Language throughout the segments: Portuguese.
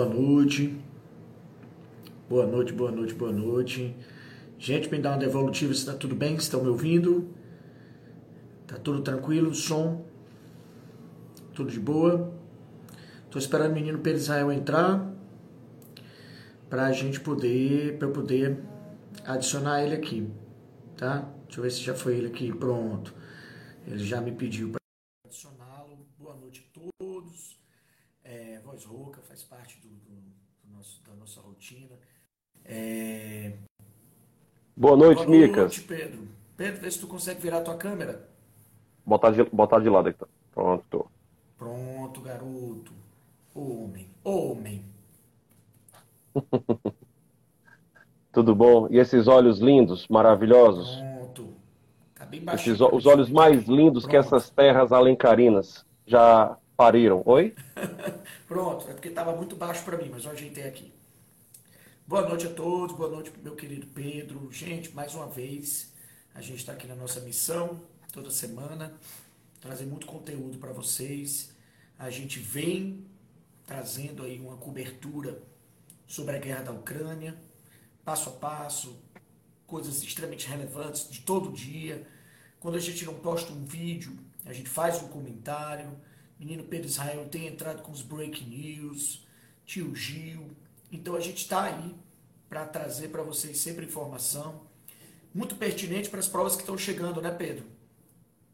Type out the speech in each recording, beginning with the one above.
Boa noite. Boa noite, boa noite, boa noite. Gente, me dá uma devolutiva se tá tudo bem, estão me ouvindo? Tá tudo tranquilo, som? Tudo de boa? Tô esperando o menino Pedro Israel entrar pra gente poder, pra eu poder adicionar ele aqui, tá? Deixa eu ver se já foi ele aqui, pronto. Ele já me pediu para adicioná-lo. Boa noite a todos. É, voz rouca faz parte do, do, do nosso, da nossa rotina. É... Boa noite, Boa Micas. noite, Pedro. Pedro, vê se tu consegue virar a tua câmera. Botar de, botar de lado aqui. tá? Pronto. Pronto, garoto. Homem, homem. Tudo bom? E esses olhos lindos, maravilhosos? Pronto. Tá bem baixinho. Esses, os olhos mais lindos que Pronto. essas terras alencarinas já pariram. Oi? Pronto, é porque estava muito baixo para mim, mas eu ajeitei aqui. Boa noite a todos, boa noite meu querido Pedro. Gente, mais uma vez, a gente está aqui na nossa missão, toda semana, trazer muito conteúdo para vocês. A gente vem trazendo aí uma cobertura sobre a guerra da Ucrânia, passo a passo, coisas extremamente relevantes de todo dia. Quando a gente não posta um vídeo, a gente faz um comentário. Menino Pedro Israel tem entrado com os breaking news, tio Gil. Então a gente está aí para trazer para vocês sempre informação muito pertinente para as provas que estão chegando, né, Pedro?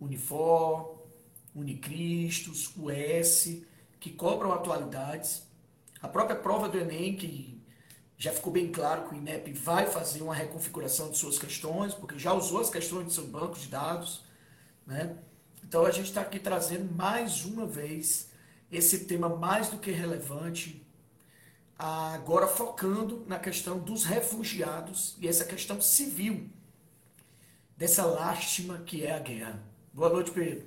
Unifor, Unicristos, US, que cobram atualidades. A própria prova do Enem, que já ficou bem claro que o INEP vai fazer uma reconfiguração de suas questões, porque já usou as questões de seu banco de dados, né? Então a gente está aqui trazendo mais uma vez esse tema mais do que relevante, agora focando na questão dos refugiados e essa questão civil dessa lástima que é a guerra. Boa noite, Pedro.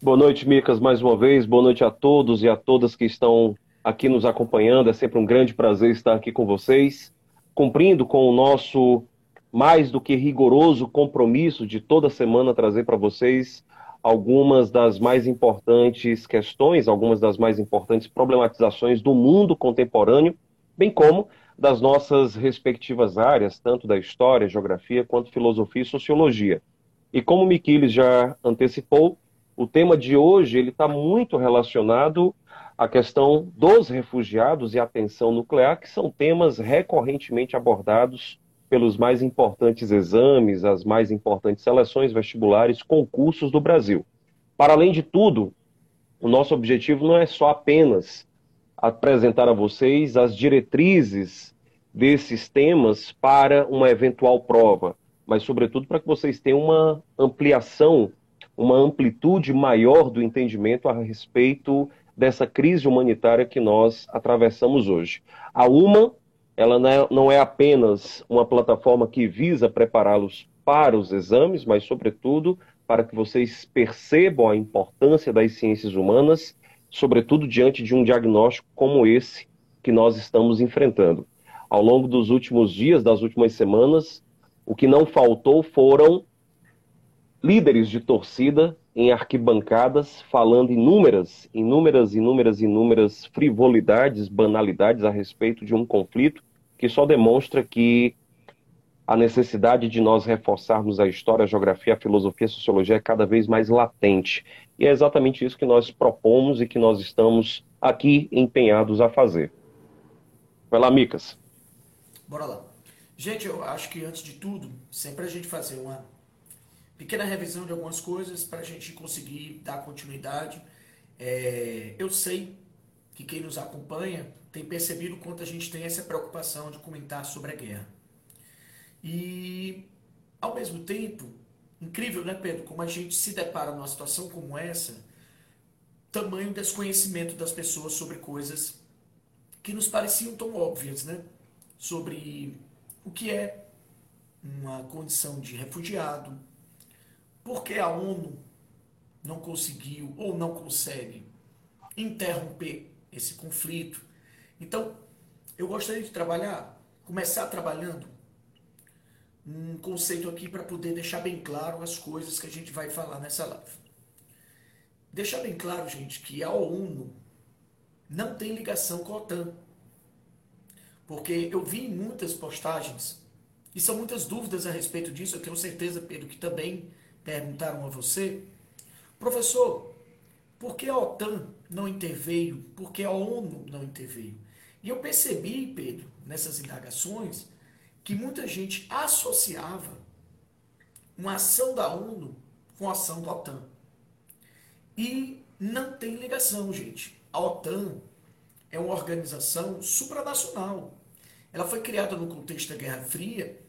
Boa noite, Micas, mais uma vez. Boa noite a todos e a todas que estão aqui nos acompanhando. É sempre um grande prazer estar aqui com vocês, cumprindo com o nosso mais do que rigoroso compromisso de toda semana trazer para vocês algumas das mais importantes questões, algumas das mais importantes problematizações do mundo contemporâneo, bem como das nossas respectivas áreas, tanto da história, geografia, quanto filosofia e sociologia. E como Miquiles já antecipou, o tema de hoje ele está muito relacionado à questão dos refugiados e a tensão nuclear, que são temas recorrentemente abordados pelos mais importantes exames, as mais importantes seleções vestibulares, concursos do Brasil. Para além de tudo, o nosso objetivo não é só apenas apresentar a vocês as diretrizes desses temas para uma eventual prova, mas, sobretudo, para que vocês tenham uma ampliação, uma amplitude maior do entendimento a respeito dessa crise humanitária que nós atravessamos hoje. A UMA, ela não é apenas uma plataforma que visa prepará-los para os exames, mas, sobretudo, para que vocês percebam a importância das ciências humanas, sobretudo diante de um diagnóstico como esse que nós estamos enfrentando. Ao longo dos últimos dias, das últimas semanas, o que não faltou foram líderes de torcida em arquibancadas falando inúmeras, inúmeras, inúmeras, inúmeras frivolidades, banalidades a respeito de um conflito que só demonstra que a necessidade de nós reforçarmos a história, a geografia, a filosofia, a sociologia é cada vez mais latente. E é exatamente isso que nós propomos e que nós estamos aqui empenhados a fazer. Vai lá, Micas. Bora lá. Gente, eu acho que antes de tudo, sempre a gente fazer uma pequena revisão de algumas coisas para a gente conseguir dar continuidade. É, eu sei que quem nos acompanha tem percebido quanto a gente tem essa preocupação de comentar sobre a guerra. E, ao mesmo tempo, incrível, né, Pedro, como a gente se depara numa situação como essa, tamanho desconhecimento das pessoas sobre coisas que nos pareciam tão óbvias, né? Sobre o que é uma condição de refugiado, por que a ONU não conseguiu ou não consegue interromper esse conflito. Então, eu gostaria de trabalhar, começar trabalhando um conceito aqui para poder deixar bem claro as coisas que a gente vai falar nessa live. Deixar bem claro, gente, que a ONU não tem ligação com a OTAN. Porque eu vi muitas postagens, e são muitas dúvidas a respeito disso, eu tenho certeza, Pedro, que também perguntaram a você. Professor, por que a OTAN não interveio? Por que a ONU não interveio? E eu percebi, Pedro, nessas indagações, que muita gente associava uma ação da ONU com a ação da OTAN. E não tem ligação, gente. A OTAN é uma organização supranacional. Ela foi criada no contexto da Guerra Fria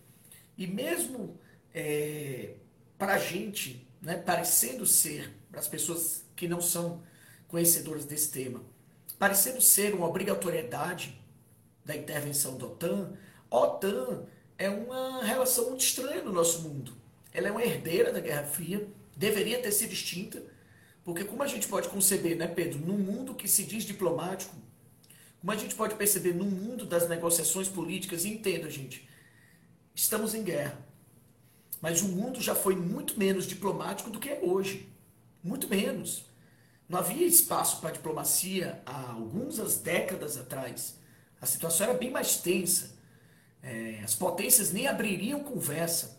e mesmo é, para a gente, né, parecendo ser, para as pessoas que não são conhecedoras desse tema, parecendo ser uma obrigatoriedade da intervenção da OTAN, a OTAN é uma relação muito estranha no nosso mundo. Ela é uma herdeira da Guerra Fria, deveria ter sido extinta, porque como a gente pode conceber, né, Pedro, num mundo que se diz diplomático, como a gente pode perceber no mundo das negociações políticas, entenda, gente, estamos em guerra. Mas o mundo já foi muito menos diplomático do que é hoje. Muito menos. Não havia espaço para diplomacia há algumas décadas atrás. A situação era bem mais tensa. É, as potências nem abririam conversa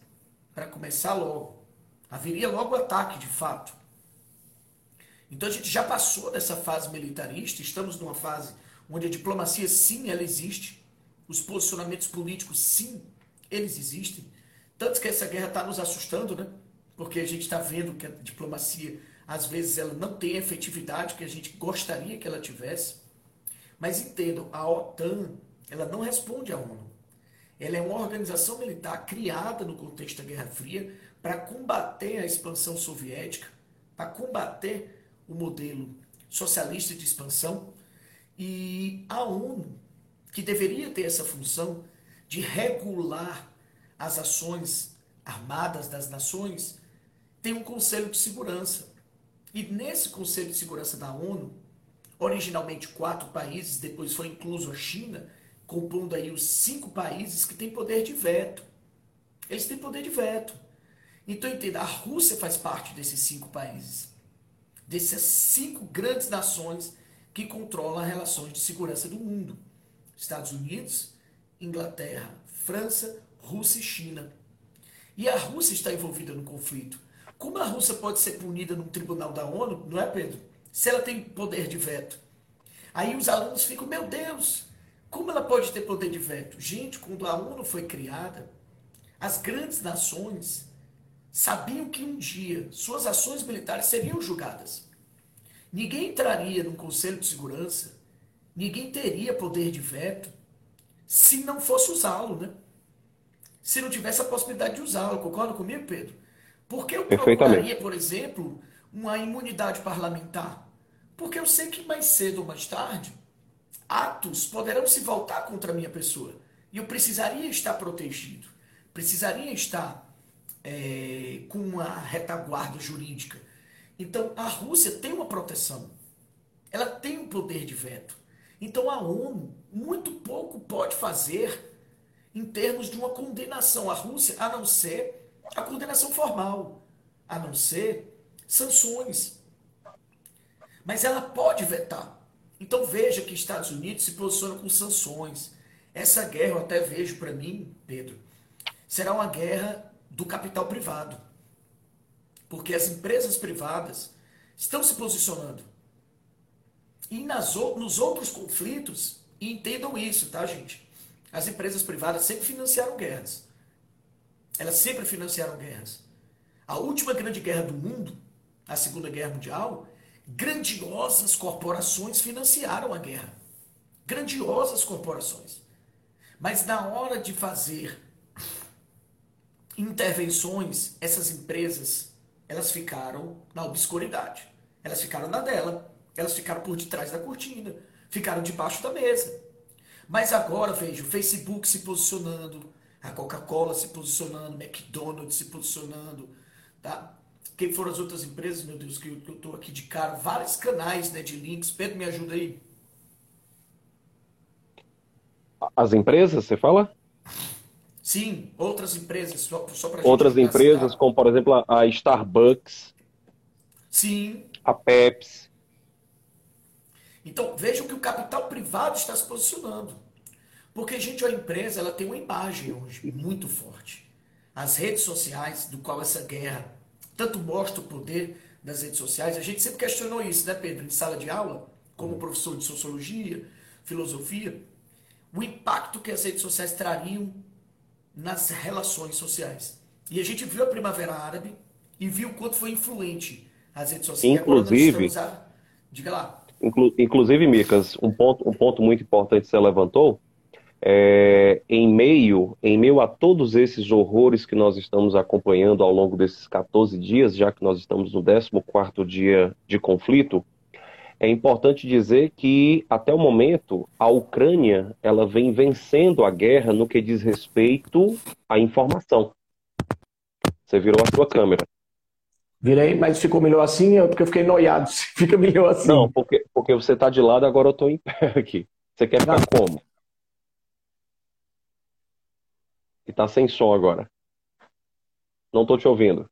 para começar logo. Haveria logo ataque, de fato. Então a gente já passou dessa fase militarista, estamos numa fase onde a diplomacia, sim, ela existe, os posicionamentos políticos, sim, eles existem. Tanto que essa guerra está nos assustando, né? Porque a gente está vendo que a diplomacia, às vezes, ela não tem a efetividade que a gente gostaria que ela tivesse. Mas entendam, a OTAN, ela não responde à ONU. Ela é uma organização militar criada no contexto da Guerra Fria para combater a expansão soviética, para combater o modelo socialista de expansão. E a ONU, que deveria ter essa função de regular as ações armadas das nações, tem um Conselho de Segurança. E nesse Conselho de Segurança da ONU, originalmente quatro países, depois foi incluso a China, compondo aí os cinco países que têm poder de veto. Eles têm poder de veto. Então entenda, a Rússia faz parte desses cinco países, dessas cinco grandes nações que controlam as relações de segurança do mundo: Estados Unidos, Inglaterra, França, Rússia e China. E a Rússia está envolvida no conflito. Como a Rússia pode ser punida num tribunal da ONU, não é, Pedro? Se ela tem poder de veto. Aí os alunos ficam, meu Deus, como ela pode ter poder de veto? Gente, quando a ONU foi criada, as grandes nações sabiam que um dia suas ações militares seriam julgadas. Ninguém entraria no Conselho de Segurança, ninguém teria poder de veto se não fosse usá-lo, né? Se não tivesse a possibilidade de usá-lo. Concorda comigo, Pedro? Porque eu procuraria, por exemplo, uma imunidade parlamentar? Porque eu sei que mais cedo ou mais tarde atos poderão se voltar contra a minha pessoa. E eu precisaria estar protegido. Precisaria estar é, com uma retaguarda jurídica. Então, a Rússia tem uma proteção. Ela tem um poder de veto. Então, a ONU muito pouco pode fazer em termos de uma condenação à Rússia, a não ser a condenação formal, a não ser sanções. Mas ela pode vetar. Então veja que Estados Unidos se posiciona com sanções. Essa guerra, eu até vejo para mim, Pedro, será uma guerra do capital privado. Porque as empresas privadas estão se posicionando. E nas, nos outros conflitos, entendam isso, tá, gente? As empresas privadas sempre financiaram guerras. Elas sempre financiaram guerras. A última grande guerra do mundo, a Segunda Guerra Mundial, Grandiosas corporações financiaram a guerra. Grandiosas corporações. Mas na hora de fazer intervenções, essas empresas, elas ficaram na obscuridade. Elas ficaram na dela. Elas ficaram por detrás da cortina. Ficaram debaixo da mesa. Mas agora, veja, o Facebook se posicionando, a Coca-Cola se posicionando, McDonald's se posicionando, tá? Quem foram as outras empresas, meu Deus, que eu estou aqui de cara, vários canais né, de links. Pedro, me ajuda aí. As empresas, você fala? Sim, outras empresas, só, só para Outras empresas, como por exemplo a Starbucks. Sim. A Pepsi. Então, vejam que o capital privado está se posicionando. Porque, gente, a empresa ela tem uma imagem hoje muito forte. As redes sociais, do qual essa guerra tanto mostra o poder das redes sociais, a gente sempre questionou isso, né, Pedro, em sala de aula, como professor de sociologia, filosofia, o impacto que as redes sociais trariam nas relações sociais. E a gente viu a Primavera Árabe e viu o quanto foi influente as redes sociais. Inclusive, a... diga lá. Inclu inclusive, Micas, um ponto, um ponto muito importante que você levantou, é, em meio em meio a todos esses horrores que nós estamos acompanhando ao longo desses 14 dias, já que nós estamos no 14º dia de conflito, é importante dizer que até o momento a Ucrânia ela vem vencendo a guerra no que diz respeito à informação. Você virou a sua câmera. Virei, mas ficou melhor assim, é porque eu fiquei noiado. Fica melhor assim. Não, porque, porque você está de lado, agora eu estou em pé aqui. Você quer ficar Não. como? E tá sem som agora. Não tô te ouvindo.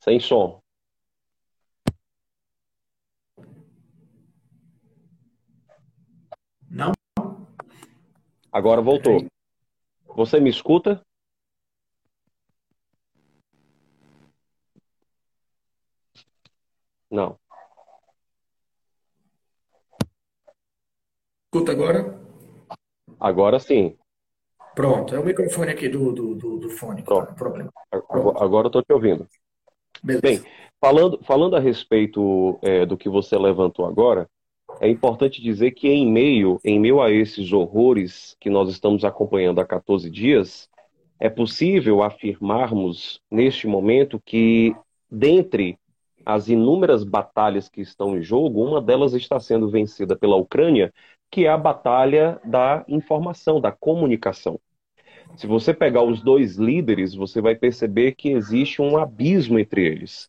Sem som. Não. Agora voltou. Você me escuta? Não. Escuta agora? Agora sim. Pronto, é o microfone aqui do, do, do, do fone. Pronto. Tá, problema. Pronto. Agora eu estou te ouvindo. Beleza. Bem, falando, falando a respeito é, do que você levantou agora, é importante dizer que em meio, em meio a esses horrores que nós estamos acompanhando há 14 dias, é possível afirmarmos neste momento que, dentre as inúmeras batalhas que estão em jogo, uma delas está sendo vencida pela Ucrânia que é a batalha da informação, da comunicação. Se você pegar os dois líderes, você vai perceber que existe um abismo entre eles.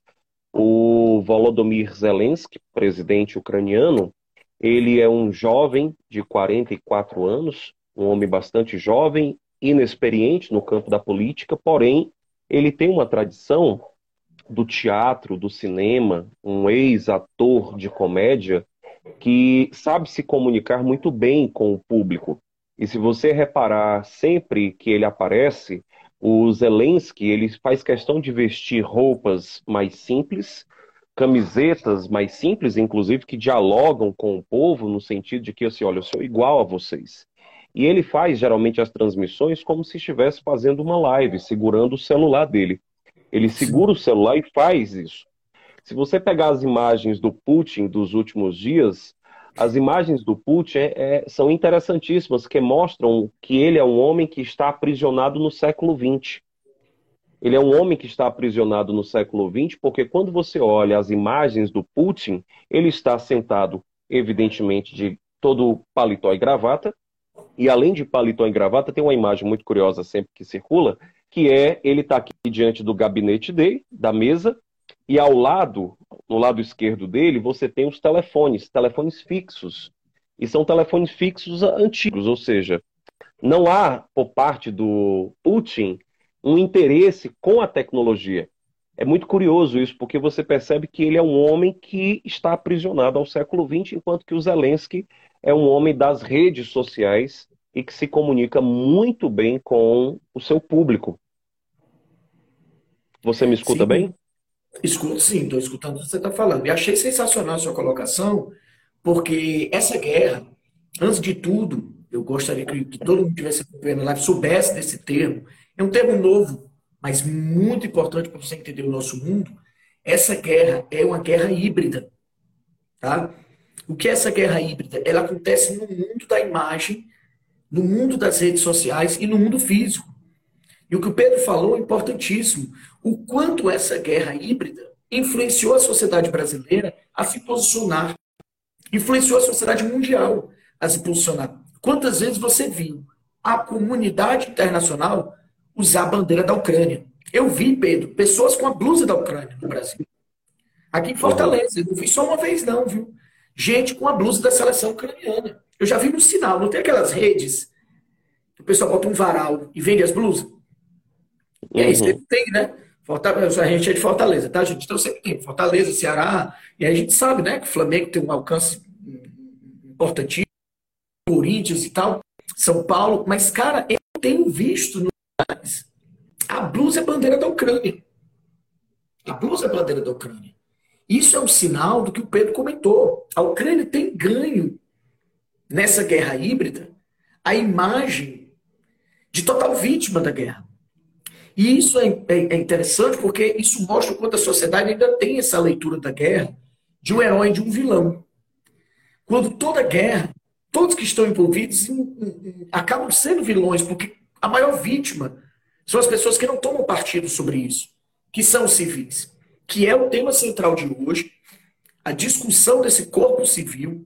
O Volodymyr Zelensky, presidente ucraniano, ele é um jovem de 44 anos, um homem bastante jovem, inexperiente no campo da política, porém, ele tem uma tradição do teatro, do cinema, um ex-ator de comédia que sabe se comunicar muito bem com o público. E se você reparar, sempre que ele aparece, o Zelensky ele faz questão de vestir roupas mais simples, camisetas mais simples, inclusive, que dialogam com o povo no sentido de que, assim, olha, eu sou igual a vocês. E ele faz geralmente as transmissões como se estivesse fazendo uma live, segurando o celular dele. Ele segura o celular e faz isso. Se você pegar as imagens do Putin dos últimos dias, as imagens do Putin é, é, são interessantíssimas, que mostram que ele é um homem que está aprisionado no século XX. Ele é um homem que está aprisionado no século XX, porque quando você olha as imagens do Putin, ele está sentado, evidentemente, de todo paletó e gravata, e além de paletó e gravata, tem uma imagem muito curiosa sempre que circula, que é ele está aqui diante do gabinete dele, da mesa, e ao lado, no lado esquerdo dele, você tem os telefones, telefones fixos. E são telefones fixos antigos, ou seja, não há por parte do Putin um interesse com a tecnologia. É muito curioso isso, porque você percebe que ele é um homem que está aprisionado ao século XX, enquanto que o Zelensky é um homem das redes sociais e que se comunica muito bem com o seu público. Você me escuta Sim. bem? Escuto, sim, estou escutando o que você está falando. E achei sensacional a sua colocação, porque essa guerra, antes de tudo, eu gostaria que, que todo mundo que estivesse acompanhando a live soubesse desse termo. É um termo novo, mas muito importante para você entender o nosso mundo. Essa guerra é uma guerra híbrida. Tá? O que é essa guerra híbrida? Ela acontece no mundo da imagem, no mundo das redes sociais e no mundo físico. E o que o Pedro falou é importantíssimo. O quanto essa guerra híbrida influenciou a sociedade brasileira a se posicionar. Influenciou a sociedade mundial a se posicionar. Quantas vezes você viu a comunidade internacional usar a bandeira da Ucrânia? Eu vi, Pedro, pessoas com a blusa da Ucrânia no Brasil. Aqui em Fortaleza, eu não vi só uma vez, não, viu? Gente com a blusa da seleção ucraniana. Eu já vi no sinal, não tem aquelas redes que o pessoal bota um varal e vende as blusas? E aí você tem, né? Fortaleza, a gente é de Fortaleza, tá, gente? Então sempre tem Fortaleza, Ceará, e a gente sabe, né, que o Flamengo tem um alcance importantíssimo, Corinthians e tal, São Paulo, mas, cara, eu tenho visto no a blusa é bandeira da Ucrânia. A blusa é bandeira da Ucrânia. Isso é um sinal do que o Pedro comentou. A Ucrânia tem ganho nessa guerra híbrida a imagem de total vítima da guerra. E isso é, é, é interessante porque isso mostra quanto a sociedade ainda tem essa leitura da guerra de um herói e de um vilão. Quando toda guerra, todos que estão envolvidos acabam sendo vilões, porque a maior vítima são as pessoas que não tomam partido sobre isso, que são civis, que é o tema central de hoje, a discussão desse corpo civil,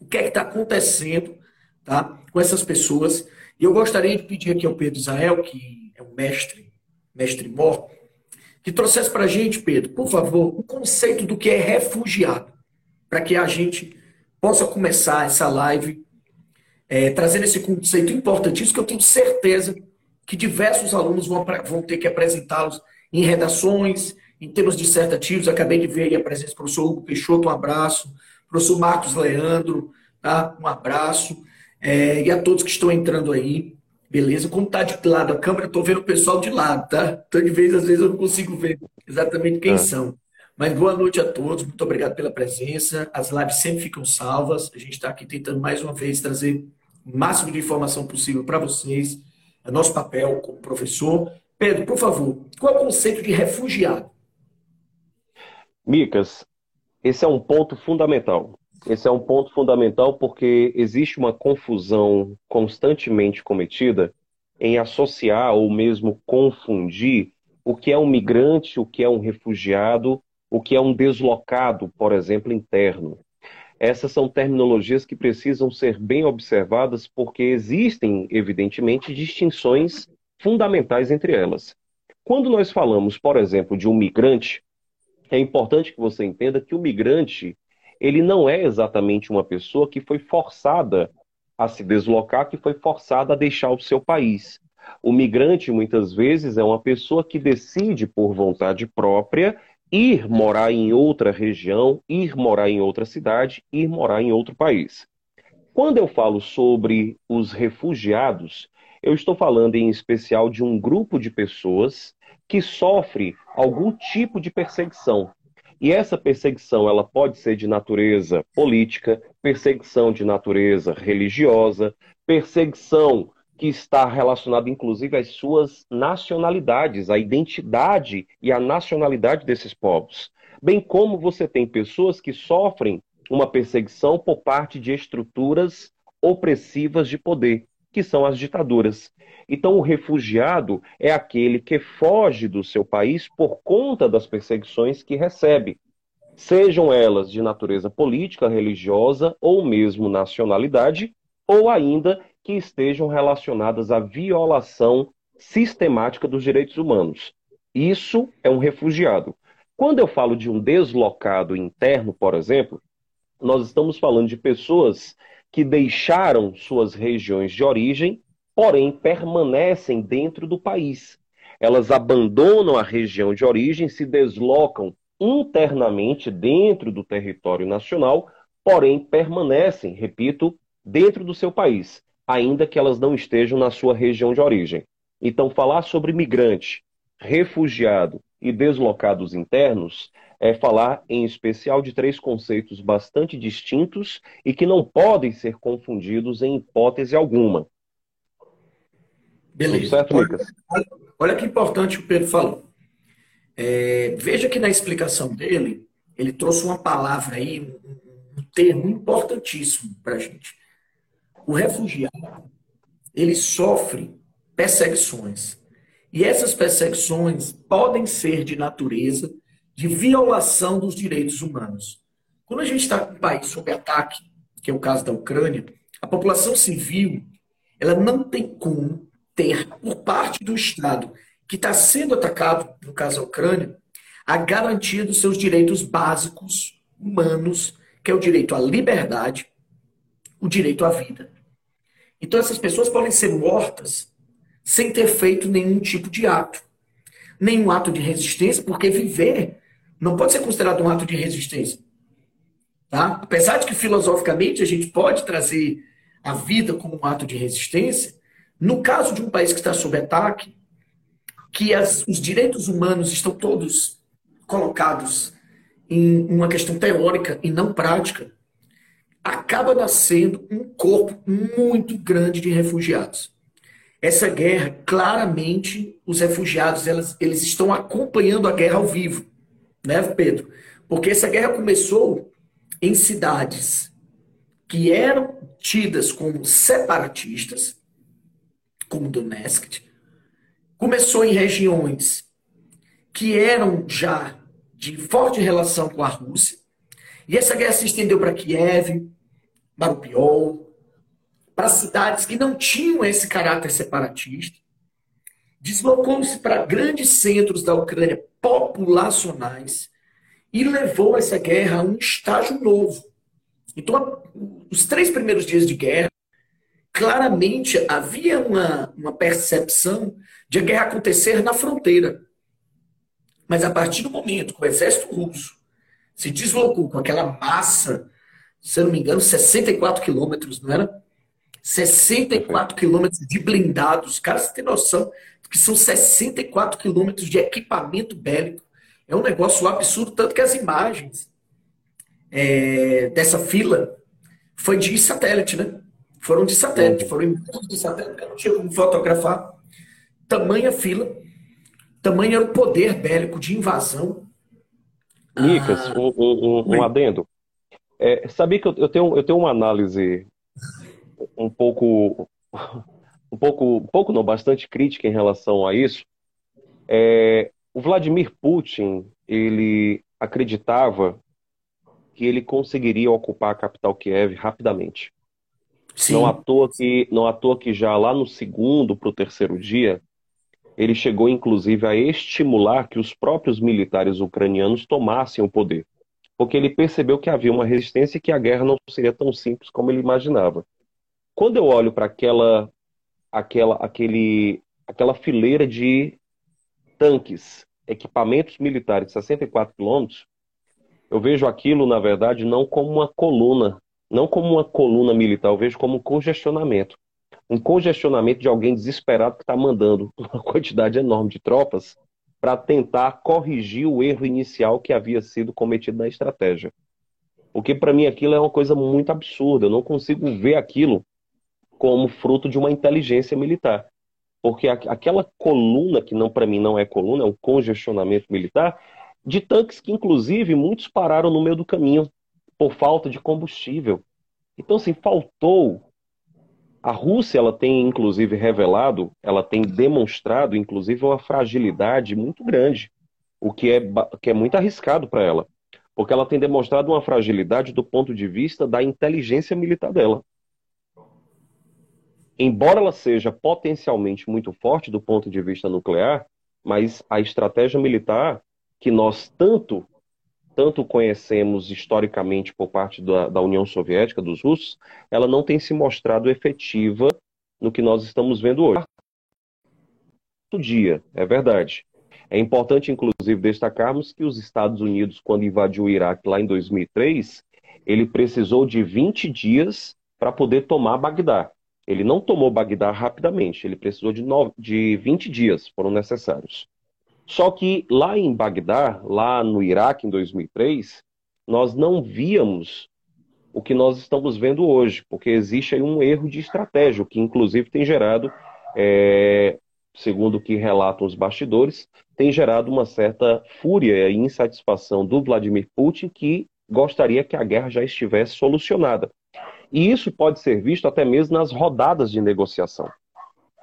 o que é que está acontecendo tá, com essas pessoas. E eu gostaria de pedir aqui ao Pedro Israel, que é um mestre, mestre mor, que trouxesse para a gente, Pedro, por favor, o conceito do que é refugiado, para que a gente possa começar essa live é, trazendo esse conceito importantíssimo que eu tenho certeza que diversos alunos vão, vão ter que apresentá-los em redações, em termos dissertativos. Acabei de ver aí a presença do professor Hugo Peixoto, um abraço. Professor Marcos Leandro, tá? um abraço. É, e a todos que estão entrando aí, beleza? Como está de lado a câmera, estou vendo o pessoal de lado, tá? Então, de vez, às vezes, eu não consigo ver exatamente quem é. são. Mas boa noite a todos, muito obrigado pela presença. As lives sempre ficam salvas. A gente está aqui tentando mais uma vez trazer máximo de informação possível para vocês. É nosso papel como professor. Pedro, por favor, qual é o conceito de refugiado? Micas, esse é um ponto fundamental. Esse é um ponto fundamental porque existe uma confusão constantemente cometida em associar ou mesmo confundir o que é um migrante, o que é um refugiado, o que é um deslocado, por exemplo, interno. Essas são terminologias que precisam ser bem observadas porque existem, evidentemente, distinções fundamentais entre elas. Quando nós falamos, por exemplo, de um migrante, é importante que você entenda que o migrante, ele não é exatamente uma pessoa que foi forçada a se deslocar, que foi forçada a deixar o seu país. O migrante, muitas vezes, é uma pessoa que decide por vontade própria ir morar em outra região, ir morar em outra cidade, ir morar em outro país. Quando eu falo sobre os refugiados, eu estou falando em especial de um grupo de pessoas que sofre algum tipo de perseguição. E essa perseguição ela pode ser de natureza política, perseguição de natureza religiosa, perseguição que está relacionado inclusive às suas nacionalidades, à identidade e à nacionalidade desses povos. Bem como você tem pessoas que sofrem uma perseguição por parte de estruturas opressivas de poder, que são as ditaduras. Então, o refugiado é aquele que foge do seu país por conta das perseguições que recebe, sejam elas de natureza política, religiosa ou mesmo nacionalidade, ou ainda que estejam relacionadas à violação sistemática dos direitos humanos. Isso é um refugiado. Quando eu falo de um deslocado interno, por exemplo, nós estamos falando de pessoas que deixaram suas regiões de origem, porém permanecem dentro do país. Elas abandonam a região de origem, se deslocam internamente dentro do território nacional, porém permanecem, repito, dentro do seu país ainda que elas não estejam na sua região de origem. Então, falar sobre migrante, refugiado e deslocados internos é falar em especial de três conceitos bastante distintos e que não podem ser confundidos em hipótese alguma. Beleza. Certo, Lucas? Olha, olha que importante o Pedro falou. É, veja que na explicação dele, ele trouxe uma palavra aí, um, um termo importantíssimo para a gente. O refugiado, ele sofre perseguições. E essas perseguições podem ser de natureza de violação dos direitos humanos. Quando a gente está com um país sob ataque, que é o caso da Ucrânia, a população civil ela não tem como ter, por parte do Estado que está sendo atacado, no caso da Ucrânia, a garantia dos seus direitos básicos humanos, que é o direito à liberdade, o direito à vida. Então essas pessoas podem ser mortas sem ter feito nenhum tipo de ato. nenhum ato de resistência, porque viver não pode ser considerado um ato de resistência. Tá? Apesar de que filosoficamente a gente pode trazer a vida como um ato de resistência, no caso de um país que está sob ataque, que as, os direitos humanos estão todos colocados em uma questão teórica e não prática, acaba nascendo um corpo muito grande de refugiados. Essa guerra, claramente, os refugiados elas, eles estão acompanhando a guerra ao vivo, né, Pedro? Porque essa guerra começou em cidades que eram tidas como separatistas, como Donetsk, começou em regiões que eram já de forte relação com a Rússia, e essa guerra se estendeu para Kiev, Mariupol, para cidades que não tinham esse caráter separatista, deslocou-se para grandes centros da Ucrânia populacionais e levou essa guerra a um estágio novo. Então, os três primeiros dias de guerra, claramente havia uma, uma percepção de a guerra acontecer na fronteira. Mas a partir do momento que o exército russo se deslocou com aquela massa, se eu não me engano, 64 quilômetros, não era? 64 quilômetros de blindados. Cara, você tem noção que são 64 quilômetros de equipamento bélico. É um negócio absurdo, tanto que as imagens é, dessa fila foi de satélite, né? Foram de satélite, foram imagens de satélite, não tinha como fotografar. Tamanha fila, tamanho era o poder bélico de invasão. Nicas, ah, um, um, um adendo. É, sabia que eu, eu, tenho, eu tenho uma análise um pouco, um pouco, um pouco não, bastante crítica em relação a isso. É, o Vladimir Putin, ele acreditava que ele conseguiria ocupar a capital Kiev rapidamente. Sim. Não à toa que, não à toa que já lá no segundo para o terceiro dia, ele chegou inclusive a estimular que os próprios militares ucranianos tomassem o poder, porque ele percebeu que havia uma resistência e que a guerra não seria tão simples como ele imaginava. Quando eu olho para aquela, aquela, aquele, aquela fileira de tanques, equipamentos militares de 64 quilômetros, eu vejo aquilo, na verdade, não como uma coluna, não como uma coluna militar, eu vejo como um congestionamento. Um congestionamento de alguém desesperado que está mandando uma quantidade enorme de tropas para tentar corrigir o erro inicial que havia sido cometido na estratégia. Porque para mim aquilo é uma coisa muito absurda, eu não consigo ver aquilo como fruto de uma inteligência militar. Porque aquela coluna, que não para mim não é coluna, é um congestionamento militar, de tanques que, inclusive, muitos pararam no meio do caminho por falta de combustível. Então, assim, faltou. A Rússia, ela tem, inclusive, revelado, ela tem demonstrado, inclusive, uma fragilidade muito grande, o que é, que é muito arriscado para ela, porque ela tem demonstrado uma fragilidade do ponto de vista da inteligência militar dela. Embora ela seja potencialmente muito forte do ponto de vista nuclear, mas a estratégia militar que nós tanto tanto conhecemos historicamente por parte da, da União Soviética, dos russos, ela não tem se mostrado efetiva no que nós estamos vendo hoje. Dia, é verdade. É importante, inclusive, destacarmos que os Estados Unidos, quando invadiu o Iraque lá em 2003, ele precisou de 20 dias para poder tomar Bagdá. Ele não tomou Bagdá rapidamente, ele precisou de, de 20 dias, foram necessários. Só que lá em Bagdá, lá no Iraque, em 2003, nós não víamos o que nós estamos vendo hoje, porque existe aí um erro de estratégia, que inclusive tem gerado, é, segundo o que relatam os bastidores, tem gerado uma certa fúria e insatisfação do Vladimir Putin, que gostaria que a guerra já estivesse solucionada. E isso pode ser visto até mesmo nas rodadas de negociação.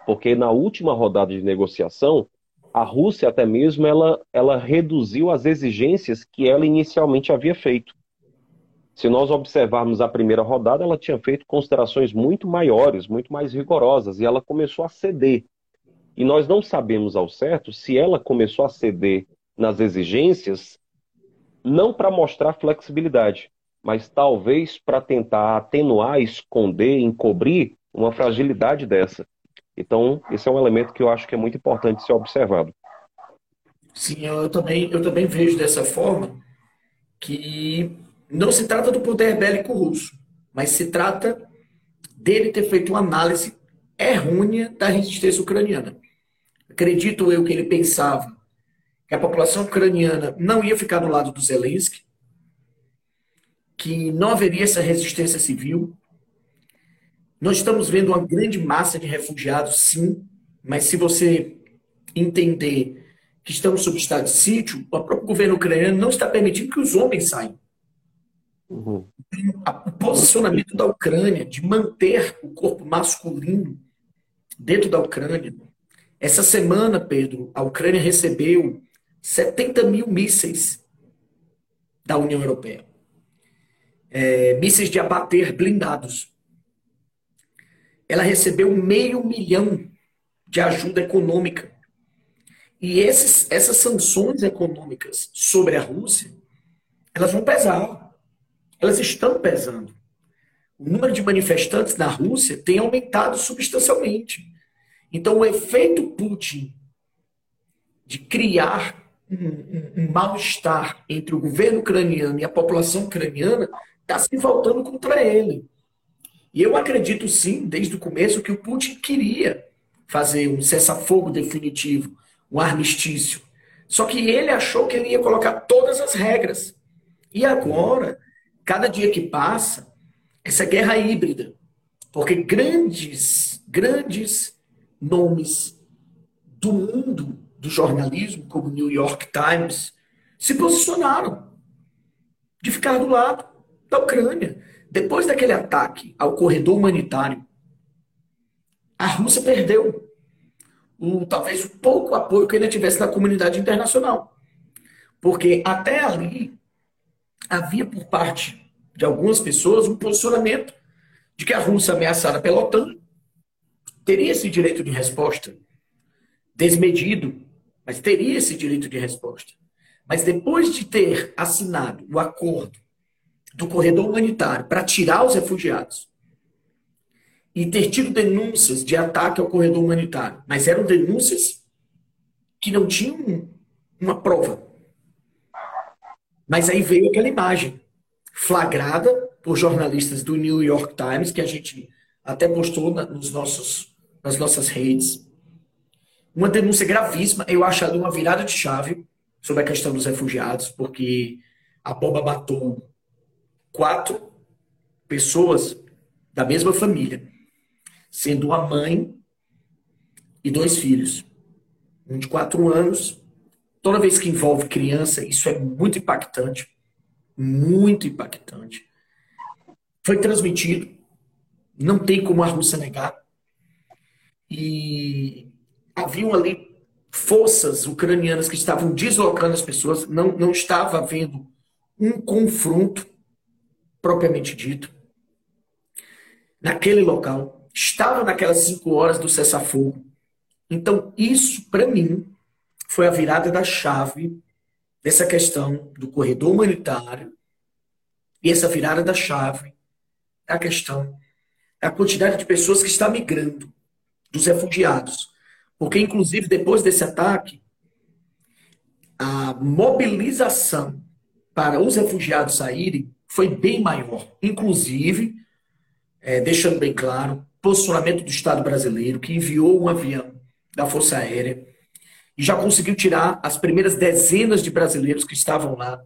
Porque na última rodada de negociação, a Rússia até mesmo ela, ela reduziu as exigências que ela inicialmente havia feito. Se nós observarmos a primeira rodada, ela tinha feito considerações muito maiores, muito mais rigorosas, e ela começou a ceder. E nós não sabemos ao certo se ela começou a ceder nas exigências, não para mostrar flexibilidade, mas talvez para tentar atenuar, esconder, encobrir uma fragilidade dessa. Então, esse é um elemento que eu acho que é muito importante ser observado. Sim, eu também, eu também vejo dessa forma que não se trata do poder bélico russo, mas se trata dele ter feito uma análise errônea da resistência ucraniana. Acredito eu que ele pensava que a população ucraniana não ia ficar do lado do Zelensky, que não haveria essa resistência civil. Nós estamos vendo uma grande massa de refugiados, sim, mas se você entender que estamos sob estado de sítio, o próprio governo ucraniano não está permitindo que os homens saiam. Uhum. O posicionamento da Ucrânia de manter o corpo masculino dentro da Ucrânia. Essa semana, Pedro, a Ucrânia recebeu 70 mil mísseis da União Europeia. É, mísseis de abater blindados. Ela recebeu meio milhão de ajuda econômica. E esses, essas sanções econômicas sobre a Rússia, elas vão pesar. Elas estão pesando. O número de manifestantes na Rússia tem aumentado substancialmente. Então, o efeito Putin de criar um, um, mal-estar entre o governo ucraniano e a população ucraniana está se voltando contra ele. E eu acredito sim, desde o começo, que o Putin queria fazer um cessar-fogo definitivo, um armistício. Só que ele achou que ele ia colocar todas as regras. E agora, cada dia que passa, essa guerra híbrida. Porque grandes, grandes nomes do mundo do jornalismo, como o New York Times, se posicionaram de ficar do lado da Ucrânia. Depois daquele ataque ao corredor humanitário, a Rússia perdeu o, talvez o pouco apoio que ainda tivesse da comunidade internacional. Porque até ali havia por parte de algumas pessoas um posicionamento de que a Rússia ameaçada pela OTAN teria esse direito de resposta desmedido, mas teria esse direito de resposta. Mas depois de ter assinado o acordo do corredor humanitário para tirar os refugiados e ter tido denúncias de ataque ao corredor humanitário, mas eram denúncias que não tinham uma prova. Mas aí veio aquela imagem flagrada por jornalistas do New York Times, que a gente até postou nos nossos, nas nossas redes. Uma denúncia gravíssima, eu acho ali uma virada de chave sobre a questão dos refugiados, porque a bomba matou quatro pessoas da mesma família sendo uma mãe e dois filhos. Um de quatro anos. Toda vez que envolve criança, isso é muito impactante. Muito impactante. Foi transmitido. Não tem como a Rússia negar. E haviam ali forças ucranianas que estavam deslocando as pessoas. Não, não estava havendo um confronto propriamente dito naquele local estava naquelas cinco horas do cessar-fogo. Então, isso, para mim, foi a virada da chave dessa questão do corredor humanitário e essa virada da chave é a questão da quantidade de pessoas que está migrando, dos refugiados. Porque, inclusive, depois desse ataque, a mobilização para os refugiados saírem foi bem maior. Inclusive, é, deixando bem claro, posicionamento do Estado brasileiro, que enviou um avião da Força Aérea e já conseguiu tirar as primeiras dezenas de brasileiros que estavam lá,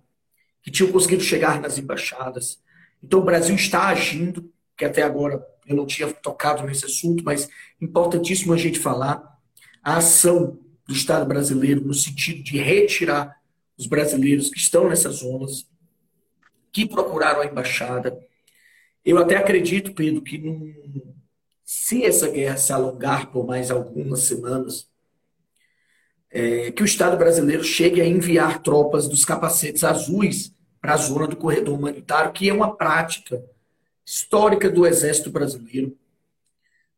que tinham conseguido chegar nas embaixadas. Então o Brasil está agindo, que até agora eu não tinha tocado nesse assunto, mas importantíssimo a gente falar a ação do Estado brasileiro no sentido de retirar os brasileiros que estão nessas zonas, que procuraram a embaixada. Eu até acredito, Pedro, que num, se essa guerra se alongar por mais algumas semanas, é, que o Estado brasileiro chegue a enviar tropas dos capacetes azuis para a zona do corredor humanitário, que é uma prática histórica do Exército Brasileiro,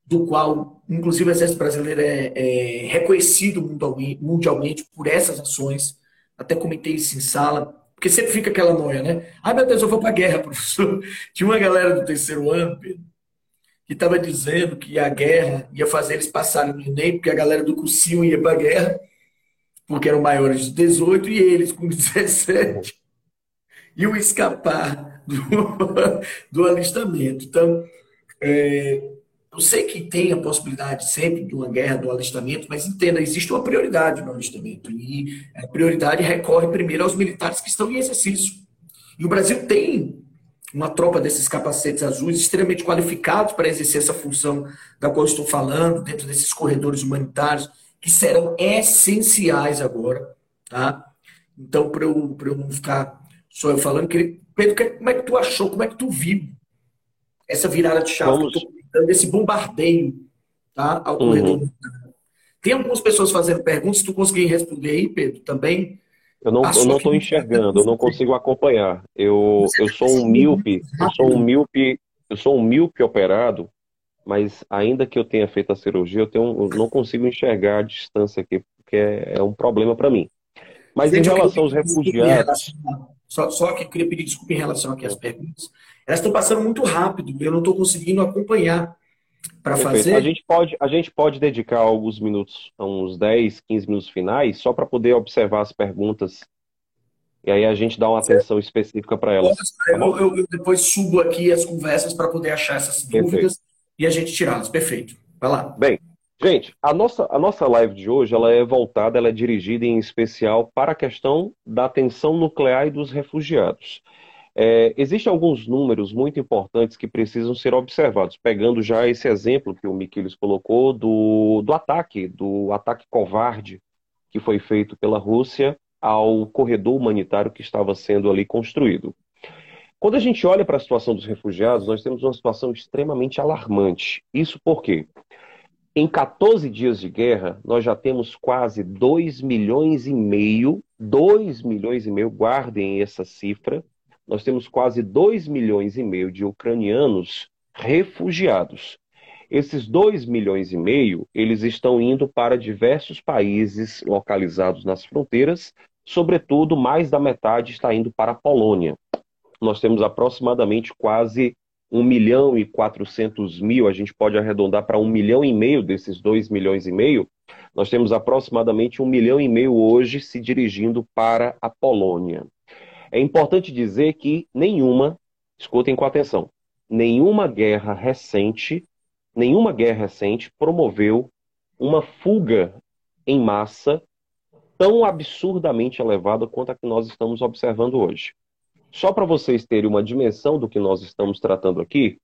do qual, inclusive, o Exército Brasileiro é, é reconhecido mundialmente, por essas ações. Até comentei isso em sala, porque sempre fica aquela noia, né? Ai, meu Deus, eu vou para a guerra, professor. Tinha uma galera do terceiro ano, Pedro, que estava dizendo que a guerra ia fazer eles passarem no Enem, porque a galera do cursinho ia para a guerra. porque eram maiores de 18 e eles com 17 iam escapar do, do alistamento. Então, é, eu sei que tem a possibilidade sempre de uma guerra do alistamento, mas entenda, existe uma prioridade no alistamento. E a prioridade recorre primeiro aos militares que estão em exercício. E o Brasil tem uma tropa desses capacetes azuis extremamente qualificados para exercer essa função da qual eu estou falando, dentro desses corredores humanitários, que serão essenciais agora. Tá? Então, para eu, eu não ficar só eu falando, que, Pedro, como é que tu achou, como é que tu viu essa virada de chave, Vamos... esse bombardeio tá, ao corredor uhum. Tem algumas pessoas fazendo perguntas, se tu conseguir responder aí, Pedro, também eu não estou enxergando, eu não consigo acompanhar. Eu, eu sou um míope, eu sou um míope, eu sou um míope operado, mas ainda que eu tenha feito a cirurgia, eu, tenho, eu não consigo enxergar a distância aqui, porque é, é um problema para mim. Mas Gente, em relação aos refugiados. Só, só que eu queria pedir desculpa em relação aqui às perguntas. Elas estão passando muito rápido, eu não estou conseguindo acompanhar para fazer. A gente, pode, a gente pode dedicar alguns minutos, uns 10, 15 minutos finais, só para poder observar as perguntas. E aí a gente dá uma atenção específica para elas. Tá eu, eu, eu, depois subo aqui as conversas para poder achar essas dúvidas Perfeito. e a gente tirá-las. Perfeito. Vai lá. Bem, gente, a nossa, a nossa live de hoje ela é voltada, ela é dirigida em especial para a questão da tensão nuclear e dos refugiados. É, existem alguns números muito importantes que precisam ser observados, pegando já esse exemplo que o Miquiles colocou do, do ataque, do ataque covarde que foi feito pela Rússia ao corredor humanitário que estava sendo ali construído. Quando a gente olha para a situação dos refugiados, nós temos uma situação extremamente alarmante. Isso porque em 14 dias de guerra, nós já temos quase 2 milhões e meio, 2 milhões e meio, guardem essa cifra, nós temos quase 2 milhões e meio de ucranianos refugiados. Esses 2 milhões e meio, eles estão indo para diversos países localizados nas fronteiras, sobretudo mais da metade está indo para a Polônia. Nós temos aproximadamente quase 1 milhão e 400 mil, a gente pode arredondar para 1 milhão e meio desses 2 milhões e meio, nós temos aproximadamente 1 milhão e meio hoje se dirigindo para a Polônia. É importante dizer que nenhuma, escutem com atenção, nenhuma guerra recente, nenhuma guerra recente promoveu uma fuga em massa tão absurdamente elevada quanto a que nós estamos observando hoje. Só para vocês terem uma dimensão do que nós estamos tratando aqui,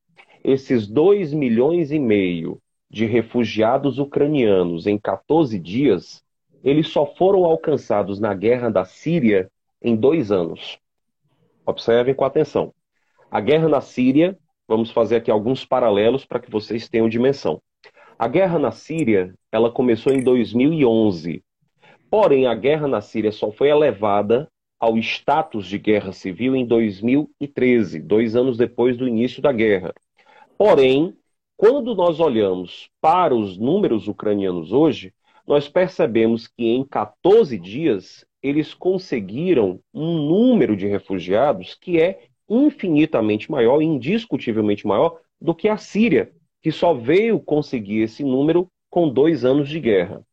esses 2 milhões e meio de refugiados ucranianos em 14 dias, eles só foram alcançados na guerra da Síria em dois anos. Observem com atenção. A guerra na Síria, vamos fazer aqui alguns paralelos para que vocês tenham dimensão. A guerra na Síria, ela começou em 2011. Porém, a guerra na Síria só foi elevada ao status de guerra civil em 2013, dois anos depois do início da guerra. Porém, quando nós olhamos para os números ucranianos hoje, nós percebemos que em 14 dias eles conseguiram um número de refugiados que é infinitamente maior, indiscutivelmente maior, do que a Síria, que só veio conseguir esse número com dois anos de guerra.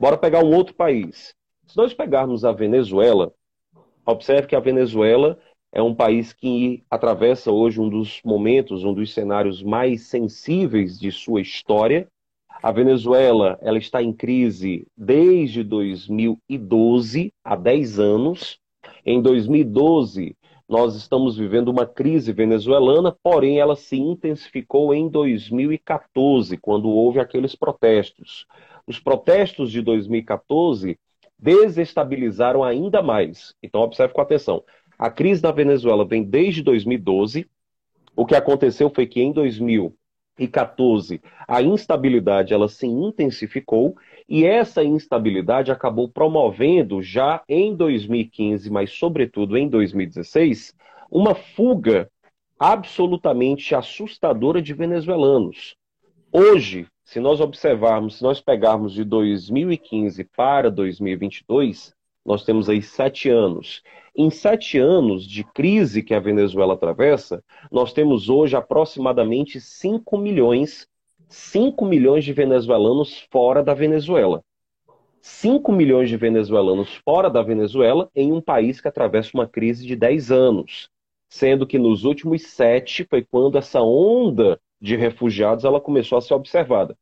Bora pegar um outro país. Se nós pegarmos a Venezuela, observe que a Venezuela é um país que atravessa hoje um dos momentos, um dos cenários mais sensíveis de sua história, a Venezuela ela está em crise desde 2012, há 10 anos. Em 2012, nós estamos vivendo uma crise venezuelana, porém ela se intensificou em 2014, quando houve aqueles protestos. Os protestos de 2014 desestabilizaram ainda mais. Então, observe com atenção. A crise da Venezuela vem desde 2012. O que aconteceu foi que em 2000 2014, a instabilidade ela se intensificou e essa instabilidade acabou promovendo já em 2015, mas sobretudo em 2016, uma fuga absolutamente assustadora de venezuelanos. Hoje, se nós observarmos, se nós pegarmos de 2015 para 2022, nós temos aí sete anos. Em sete anos de crise que a Venezuela atravessa, nós temos hoje aproximadamente 5 milhões, 5 milhões de venezuelanos fora da Venezuela. 5 milhões de venezuelanos fora da Venezuela em um país que atravessa uma crise de 10 anos. Sendo que nos últimos sete foi quando essa onda de refugiados ela começou a ser observada.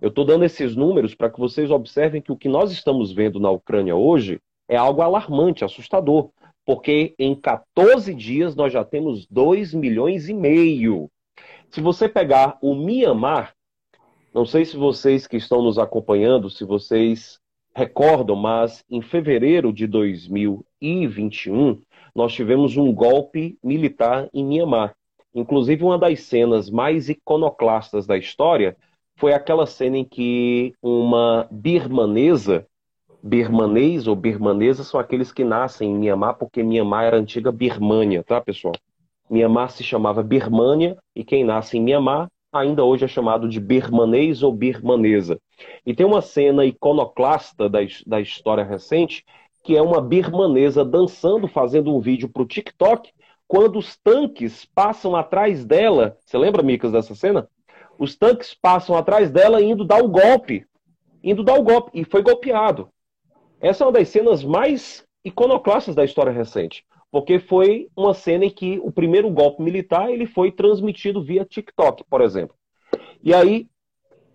Eu estou dando esses números para que vocês observem que o que nós estamos vendo na Ucrânia hoje é algo alarmante, assustador, porque em 14 dias nós já temos 2 milhões e meio. Se você pegar o Mianmar, não sei se vocês que estão nos acompanhando, se vocês recordam, mas em fevereiro de 2021, nós tivemos um golpe militar em Mianmar. Inclusive, uma das cenas mais iconoclastas da história foi aquela cena em que uma birmanesa, birmanês ou birmanesa são aqueles que nascem em Mianmar, porque Mianmar era antiga Birmânia, tá, pessoal? Mianmar se chamava Birmânia e quem nasce em Mianmar ainda hoje é chamado de birmanês ou birmanesa. E tem uma cena iconoclasta da, da história recente que é uma birmanesa dançando, fazendo um vídeo para o TikTok, quando os tanques passam atrás dela. Você lembra, Micas, dessa cena? Os tanques passam atrás dela indo dar o golpe. Indo dar o golpe. E foi golpeado. Essa é uma das cenas mais iconoclastas da história recente. Porque foi uma cena em que o primeiro golpe militar ele foi transmitido via TikTok, por exemplo. E aí,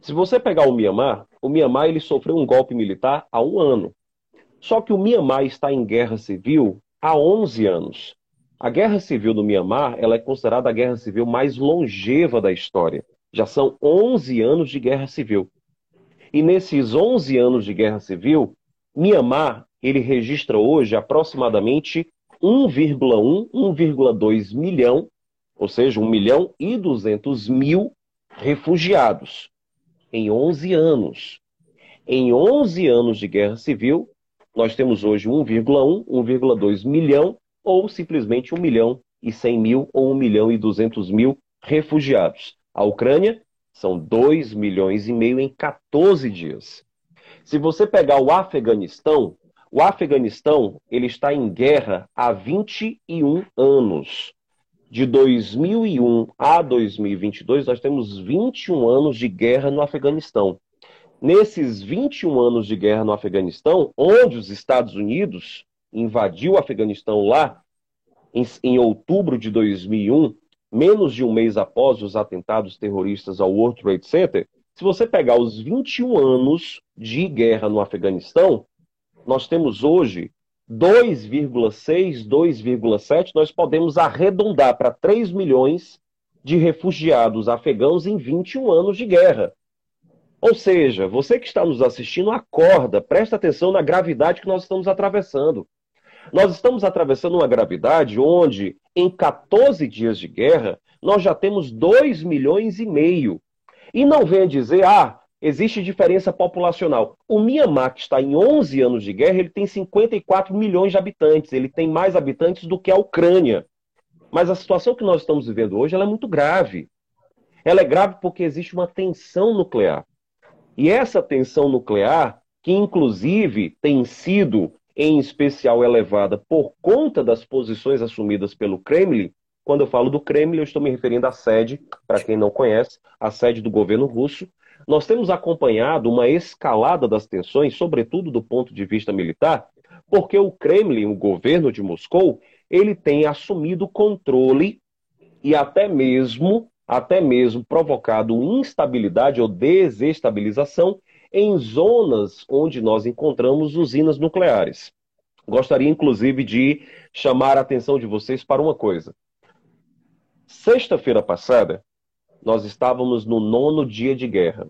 se você pegar o Mianmar, o Mianmar ele sofreu um golpe militar há um ano. Só que o Mianmar está em guerra civil há 11 anos. A guerra civil do Mianmar ela é considerada a guerra civil mais longeva da história. Já são 11 anos de guerra civil. E nesses 11 anos de guerra civil, Mianmar ele registra hoje aproximadamente 1,1, 1,2 milhão, ou seja, 1 milhão e 200 mil refugiados em 11 anos. Em 11 anos de guerra civil, nós temos hoje 1,1, 1,2 milhão, ou simplesmente 1 milhão e 100 mil ou 1 milhão e 200 mil refugiados. A Ucrânia são 2 milhões e meio em 14 dias. Se você pegar o Afeganistão, o Afeganistão ele está em guerra há 21 anos. De 2001 a 2022, nós temos 21 anos de guerra no Afeganistão nesses 21 anos de guerra no Afeganistão, onde os Estados Unidos invadiu o Afeganistão lá em, em outubro de 2001, menos de um mês após os atentados terroristas ao World Trade Center, se você pegar os 21 anos de guerra no Afeganistão, nós temos hoje 2,6, 2,7, nós podemos arredondar para 3 milhões de refugiados afegãos em 21 anos de guerra. Ou seja, você que está nos assistindo, acorda, presta atenção na gravidade que nós estamos atravessando. Nós estamos atravessando uma gravidade onde, em 14 dias de guerra, nós já temos 2 milhões e meio. E não venha dizer, ah, existe diferença populacional. O Myanmar, que está em 11 anos de guerra, ele tem 54 milhões de habitantes. Ele tem mais habitantes do que a Ucrânia. Mas a situação que nós estamos vivendo hoje é muito grave. Ela é grave porque existe uma tensão nuclear. E essa tensão nuclear, que inclusive tem sido em especial elevada por conta das posições assumidas pelo Kremlin, quando eu falo do Kremlin, eu estou me referindo à sede, para quem não conhece, a sede do governo russo. Nós temos acompanhado uma escalada das tensões, sobretudo do ponto de vista militar, porque o Kremlin, o governo de Moscou, ele tem assumido controle e até mesmo até mesmo provocado instabilidade ou desestabilização em zonas onde nós encontramos usinas nucleares. Gostaria, inclusive, de chamar a atenção de vocês para uma coisa. Sexta-feira passada, nós estávamos no nono dia de guerra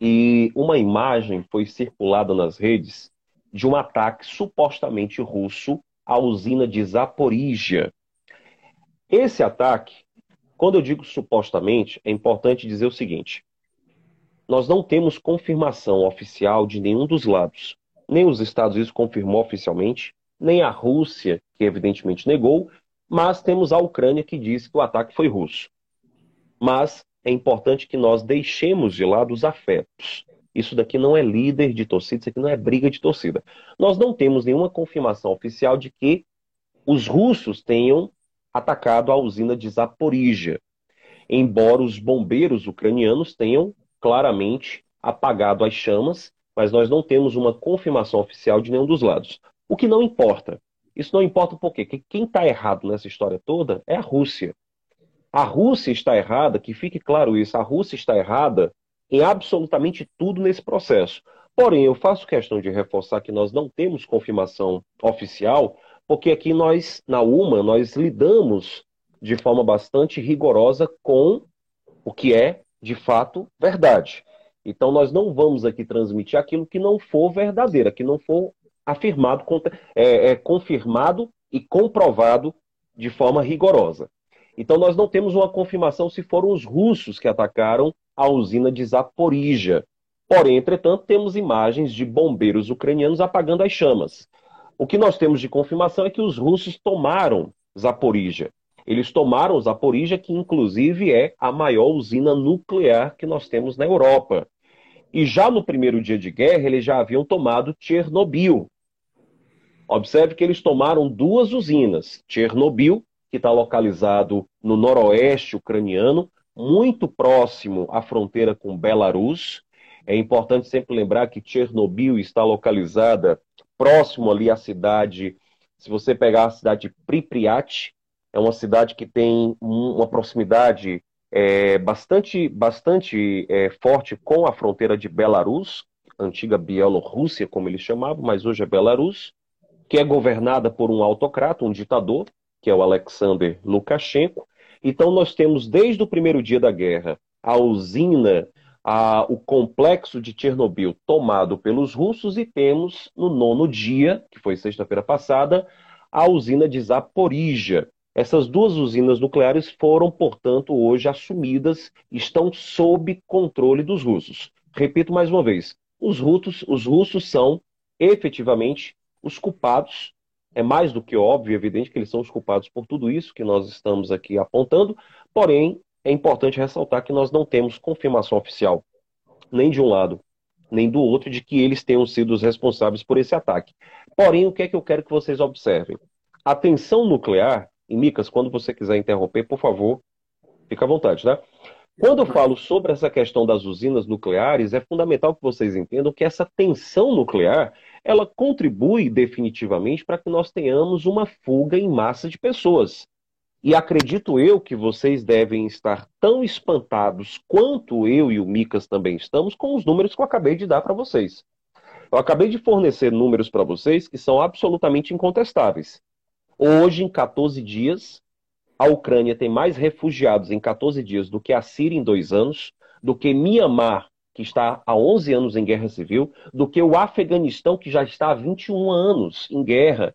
e uma imagem foi circulada nas redes de um ataque supostamente russo à usina de Zaporizhia. Esse ataque quando eu digo supostamente, é importante dizer o seguinte: nós não temos confirmação oficial de nenhum dos lados. Nem os Estados Unidos confirmou oficialmente, nem a Rússia, que evidentemente negou, mas temos a Ucrânia que diz que o ataque foi russo. Mas é importante que nós deixemos de lado os afetos. Isso daqui não é líder de torcida, isso aqui não é briga de torcida. Nós não temos nenhuma confirmação oficial de que os russos tenham atacado a usina de Zaporizhia, embora os bombeiros ucranianos tenham claramente apagado as chamas mas nós não temos uma confirmação oficial de nenhum dos lados. O que não importa. Isso não importa por quê? Porque quem está errado nessa história toda é a Rússia. A Rússia está errada, que fique claro isso, a Rússia está errada em absolutamente tudo nesse processo. Porém, eu faço questão de reforçar que nós não temos confirmação oficial, porque aqui nós, na UMA, nós lidamos de forma bastante rigorosa com o que é, de fato, verdade. Então, nós não vamos aqui transmitir aquilo que não for verdadeiro, que não for afirmado, é, é, confirmado e comprovado de forma rigorosa. Então, nós não temos uma confirmação se foram os russos que atacaram a usina de Zaporizhia. Porém, entretanto, temos imagens de bombeiros ucranianos apagando as chamas. O que nós temos de confirmação é que os russos tomaram Zaporizhia. Eles tomaram Zaporizhia, que inclusive é a maior usina nuclear que nós temos na Europa. E já no primeiro dia de guerra, eles já haviam tomado Chernobyl. Observe que eles tomaram duas usinas. Chernobyl, que está localizado no noroeste ucraniano, muito próximo à fronteira com Belarus. É importante sempre lembrar que Chernobyl está localizada próximo ali à cidade, se você pegar a cidade de Pripyat, é uma cidade que tem uma proximidade é, bastante, bastante é, forte com a fronteira de Belarus, antiga Bielorrússia, como eles chamavam, mas hoje é Belarus, que é governada por um autocrata, um ditador, que é o Alexander Lukashenko. Então, nós temos desde o primeiro dia da guerra a usina, a, o complexo de Chernobyl tomado pelos russos, e temos no nono dia, que foi sexta-feira passada, a usina de Zaporizhia, essas duas usinas nucleares foram, portanto, hoje assumidas, estão sob controle dos russos. Repito mais uma vez: os russos, os russos são efetivamente os culpados. É mais do que óbvio, evidente que eles são os culpados por tudo isso que nós estamos aqui apontando, porém, é importante ressaltar que nós não temos confirmação oficial, nem de um lado, nem do outro, de que eles tenham sido os responsáveis por esse ataque. Porém, o que é que eu quero que vocês observem? A tensão nuclear e Micas, quando você quiser interromper, por favor, fica à vontade, tá? Quando eu falo sobre essa questão das usinas nucleares, é fundamental que vocês entendam que essa tensão nuclear, ela contribui definitivamente para que nós tenhamos uma fuga em massa de pessoas. E acredito eu que vocês devem estar tão espantados quanto eu e o Micas também estamos com os números que eu acabei de dar para vocês. Eu acabei de fornecer números para vocês que são absolutamente incontestáveis. Hoje, em 14 dias, a Ucrânia tem mais refugiados em 14 dias do que a Síria em dois anos, do que Mianmar, que está há 11 anos em guerra civil, do que o Afeganistão, que já está há 21 anos em guerra.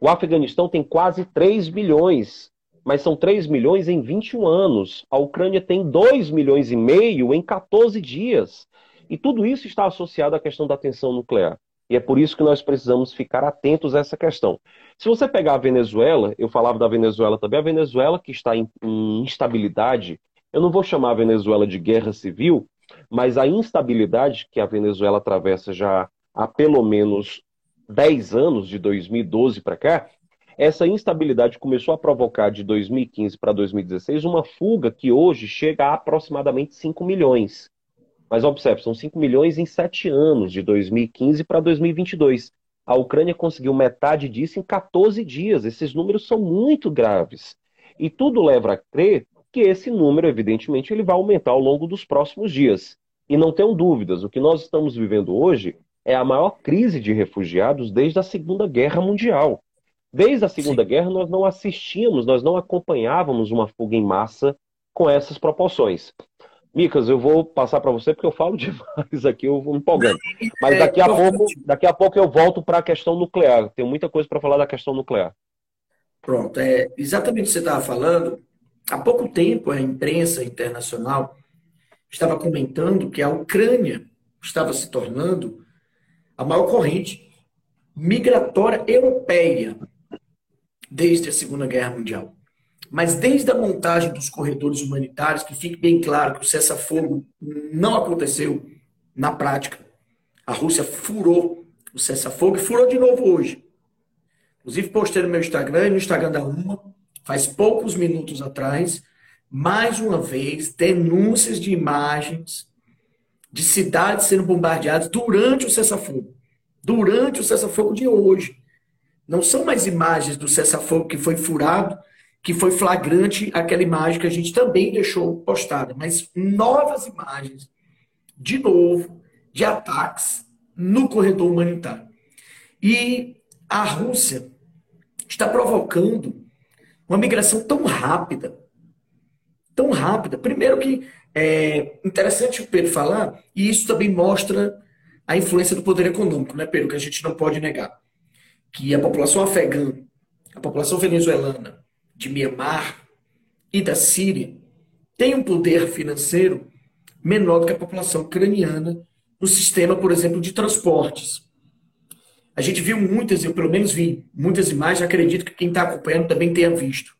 O Afeganistão tem quase 3 milhões, mas são 3 milhões em 21 anos. A Ucrânia tem 2 milhões e meio em 14 dias. E tudo isso está associado à questão da tensão nuclear. E é por isso que nós precisamos ficar atentos a essa questão. Se você pegar a Venezuela, eu falava da Venezuela também, a Venezuela que está em, em instabilidade, eu não vou chamar a Venezuela de guerra civil, mas a instabilidade que a Venezuela atravessa já há pelo menos 10 anos, de 2012 para cá, essa instabilidade começou a provocar de 2015 para 2016 uma fuga que hoje chega a aproximadamente 5 milhões. Mas observe, são 5 milhões em 7 anos, de 2015 para 2022. A Ucrânia conseguiu metade disso em 14 dias. Esses números são muito graves. E tudo leva a crer que esse número, evidentemente, ele vai aumentar ao longo dos próximos dias. E não tenham dúvidas, o que nós estamos vivendo hoje é a maior crise de refugiados desde a Segunda Guerra Mundial. Desde a Segunda Sim. Guerra, nós não assistíamos, nós não acompanhávamos uma fuga em massa com essas proporções. Micas, eu vou passar para você porque eu falo demais aqui, eu vou me empolgando. Mas é, daqui a pouco, daqui a pouco eu volto para a questão nuclear. Tenho muita coisa para falar da questão nuclear. Pronto, é exatamente o que você estava falando. Há pouco tempo a imprensa internacional estava comentando que a Ucrânia estava se tornando a maior corrente migratória europeia desde a Segunda Guerra Mundial. Mas desde a montagem dos corredores humanitários, que fique bem claro que o cessar-fogo não aconteceu na prática. A Rússia furou o cessar-fogo e furou de novo hoje. Inclusive, postei no meu Instagram e no Instagram da UMA, faz poucos minutos atrás, mais uma vez, denúncias de imagens de cidades sendo bombardeadas durante o cessar-fogo. Durante o cessar-fogo de hoje. Não são mais imagens do cessar-fogo que foi furado, que foi flagrante aquela imagem que a gente também deixou postada, mas novas imagens, de novo, de ataques no corredor humanitário. E a Rússia está provocando uma migração tão rápida, tão rápida. Primeiro que é interessante o Pedro falar, e isso também mostra a influência do poder econômico, né, Pedro, que a gente não pode negar. Que a população afegã, a população venezuelana, de Mianmar e da Síria, tem um poder financeiro menor do que a população ucraniana no sistema, por exemplo, de transportes. A gente viu muitas, eu pelo menos vi muitas imagens, acredito que quem está acompanhando também tenha visto.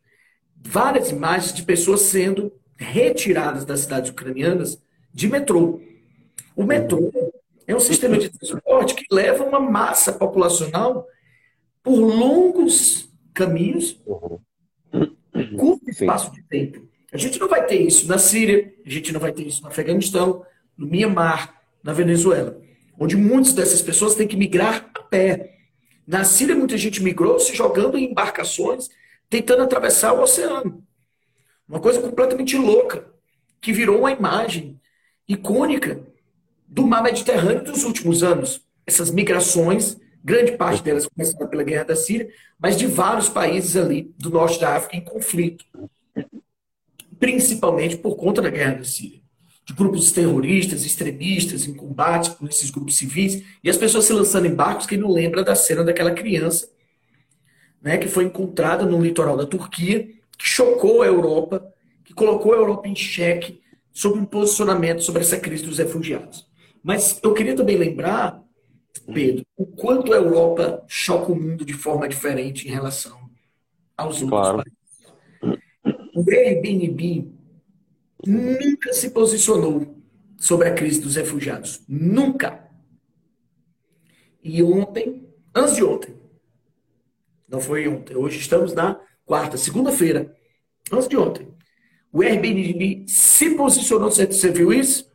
Várias imagens de pessoas sendo retiradas das cidades ucranianas de metrô. O metrô é um sistema de transporte que leva uma massa populacional por longos caminhos, curto espaço de tempo. A gente não vai ter isso na Síria, a gente não vai ter isso no Afeganistão, no Mianmar, na Venezuela, onde muitas dessas pessoas têm que migrar a pé. Na Síria, muita gente migrou se jogando em embarcações, tentando atravessar o oceano. Uma coisa completamente louca, que virou uma imagem icônica do mar Mediterrâneo dos últimos anos. Essas migrações, grande parte delas começaram pela guerra da Síria, mas de vários países ali do norte da África em conflito. Principalmente por conta da guerra da Síria. De grupos terroristas, extremistas, em combate com esses grupos civis, e as pessoas se lançando em barcos, quem não lembra da cena daquela criança né, que foi encontrada no litoral da Turquia, que chocou a Europa, que colocou a Europa em xeque sobre um posicionamento sobre essa crise dos refugiados. Mas eu queria também lembrar, Pedro, o quanto a Europa choca o mundo de forma diferente em relação aos outros claro. países. O Airbnb nunca se posicionou sobre a crise dos refugiados. Nunca. E ontem, antes de ontem, não foi ontem, hoje estamos na quarta, segunda-feira, antes de ontem, o Airbnb se posicionou, você viu isso?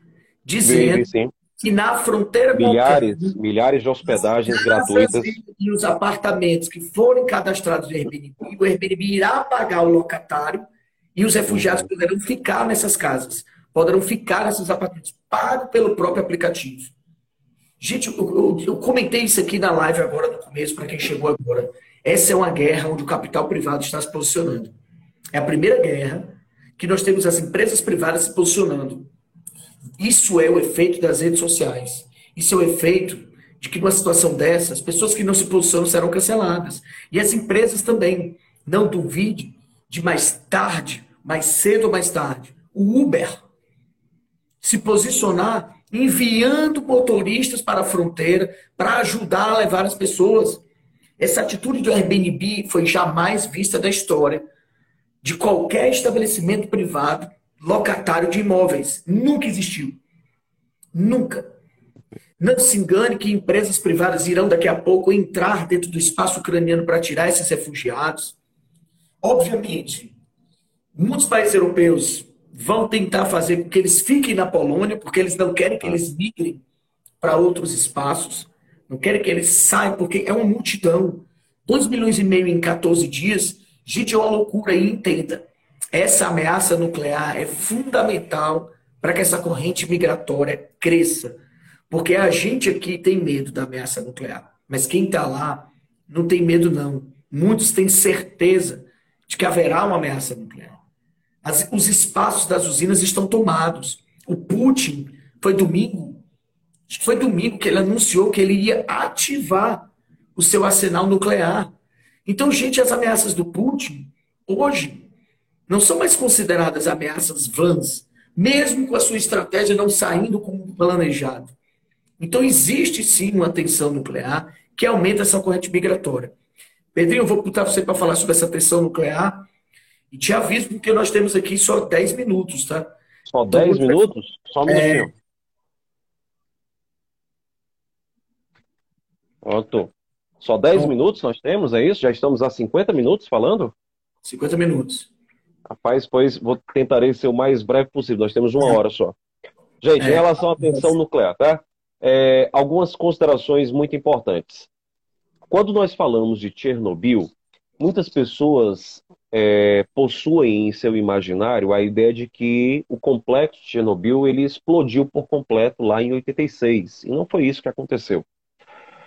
Dizendo sim, que na fronteira milhares, com milhares de hospedagens gratuitas e os apartamentos que forem cadastrados no Airbnb, o Airbnb irá pagar o locatário e os refugiados poderão ficar nessas casas, poderão ficar nesses apartamentos, pago pelo próprio aplicativo. Gente, eu, eu, eu comentei isso aqui na live agora no começo, para quem chegou agora. Essa é uma guerra onde o capital privado está se posicionando. É a primeira guerra que nós temos as empresas privadas se posicionando. Isso é o efeito das redes sociais. Isso é o efeito de que numa situação dessa, as pessoas que não se posicionam serão canceladas. E as empresas também. Não duvide de mais tarde, mais cedo ou mais tarde, o Uber se posicionar enviando motoristas para a fronteira para ajudar a levar as pessoas. Essa atitude do Airbnb foi jamais vista da história de qualquer estabelecimento privado locatário de imóveis. Nunca existiu. Nunca. Não se engane que empresas privadas irão daqui a pouco entrar dentro do espaço ucraniano para tirar esses refugiados. Obviamente, muitos países europeus vão tentar fazer com que eles fiquem na Polônia, porque eles não querem que eles migrem para outros espaços. Não querem que eles saiam, porque é uma multidão. 2 milhões e meio em 14 dias. Gente, é uma loucura e entenda. Essa ameaça nuclear é fundamental para que essa corrente migratória cresça. Porque a gente aqui tem medo da ameaça nuclear. Mas quem está lá não tem medo, não. Muitos têm certeza de que haverá uma ameaça nuclear. As, os espaços das usinas estão tomados. O Putin foi domingo foi domingo que ele anunciou que ele ia ativar o seu arsenal nuclear. Então, gente, as ameaças do Putin, hoje, não são mais consideradas ameaças vãs, mesmo com a sua estratégia não saindo como planejado. Então, existe sim uma tensão nuclear que aumenta essa corrente migratória. Pedrinho, eu vou botar você para falar sobre essa tensão nuclear e te aviso porque nós temos aqui só 10 minutos, tá? Só 10 então, minutos? Só um é, minutinho. Pronto. Só 10 então, minutos nós temos, é isso? Já estamos a 50 minutos falando? 50 minutos. Rapaz, pois vou tentarei ser o mais breve possível. Nós temos uma hora só. Gente, é, em relação à tensão nuclear, tá? É, algumas considerações muito importantes. Quando nós falamos de Chernobyl, muitas pessoas é, possuem em seu imaginário a ideia de que o complexo de Chernobyl ele explodiu por completo lá em 86. E não foi isso que aconteceu.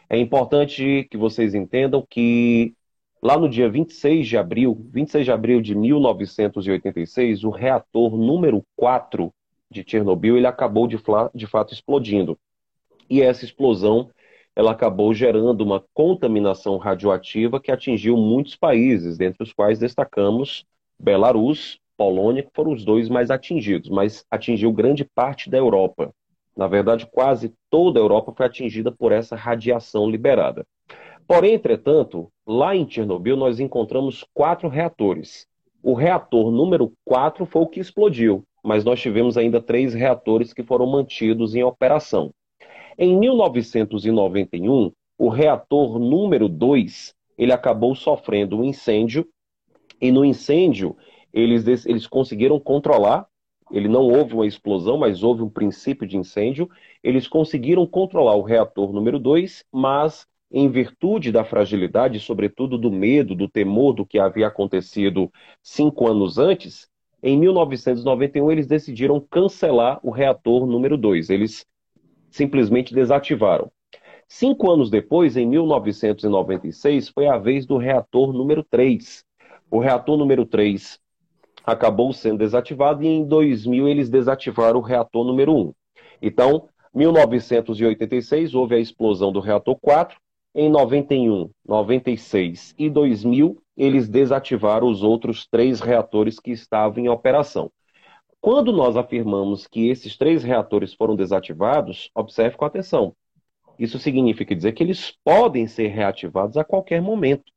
É importante que vocês entendam que lá no dia 26 de abril, 26 de abril de 1986, o reator número 4 de Chernobyl ele acabou de, de fato explodindo. E essa explosão ela acabou gerando uma contaminação radioativa que atingiu muitos países, dentre os quais destacamos Belarus, Polônia, que foram os dois mais atingidos, mas atingiu grande parte da Europa. Na verdade, quase toda a Europa foi atingida por essa radiação liberada. Porém, entretanto, lá em Chernobyl nós encontramos quatro reatores. O reator número 4 foi o que explodiu, mas nós tivemos ainda três reatores que foram mantidos em operação. Em 1991, o reator número 2 ele acabou sofrendo um incêndio e no incêndio eles, eles conseguiram controlar. Ele não houve uma explosão, mas houve um princípio de incêndio. Eles conseguiram controlar o reator número 2, mas em virtude da fragilidade, sobretudo do medo, do temor do que havia acontecido cinco anos antes, em 1991 eles decidiram cancelar o reator número 2. Eles simplesmente desativaram. Cinco anos depois, em 1996, foi a vez do reator número 3. O reator número 3 acabou sendo desativado e em 2000 eles desativaram o reator número 1. Então, 1986 houve a explosão do reator 4. Em 91, 96 e 2000 eles desativaram os outros três reatores que estavam em operação. Quando nós afirmamos que esses três reatores foram desativados, observe com atenção. Isso significa dizer que eles podem ser reativados a qualquer momento.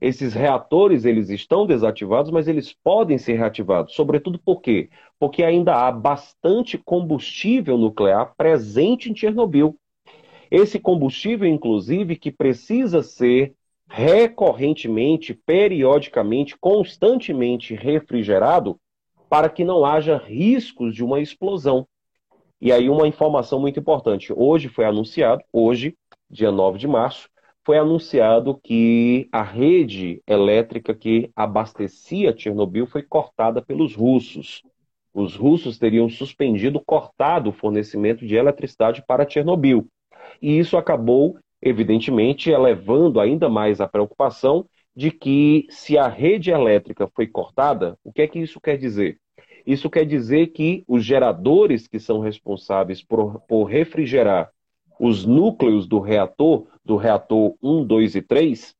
Esses reatores eles estão desativados, mas eles podem ser reativados. Sobretudo por quê? Porque ainda há bastante combustível nuclear presente em Chernobyl. Esse combustível, inclusive, que precisa ser recorrentemente, periodicamente, constantemente refrigerado para que não haja riscos de uma explosão. E aí uma informação muito importante. Hoje foi anunciado, hoje, dia 9 de março, foi anunciado que a rede elétrica que abastecia Chernobyl foi cortada pelos russos. Os russos teriam suspendido, cortado o fornecimento de eletricidade para Chernobyl. E isso acabou, evidentemente, elevando ainda mais a preocupação de que se a rede elétrica foi cortada, o que é que isso quer dizer? Isso quer dizer que os geradores que são responsáveis por, por refrigerar os núcleos do reator, do reator 1, 2 e 3,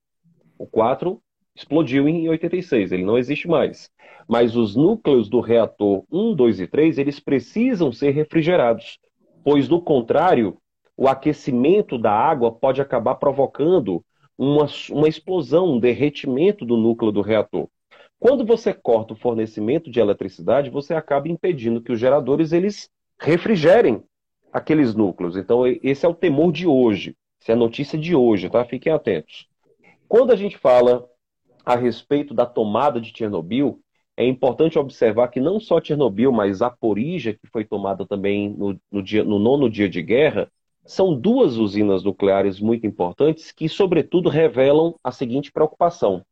o 4 explodiu em 86, ele não existe mais. Mas os núcleos do reator 1, 2 e 3, eles precisam ser refrigerados, pois do contrário, o aquecimento da água pode acabar provocando uma, uma explosão, um derretimento do núcleo do reator. Quando você corta o fornecimento de eletricidade, você acaba impedindo que os geradores eles refrigerem aqueles núcleos. Então, esse é o temor de hoje. Essa é a notícia de hoje, tá? Fiquem atentos. Quando a gente fala a respeito da tomada de Chernobyl, é importante observar que não só Chernobyl, mas Zaporizhia, que foi tomada também no, no, dia, no nono dia de guerra, são duas usinas nucleares muito importantes que, sobretudo, revelam a seguinte preocupação.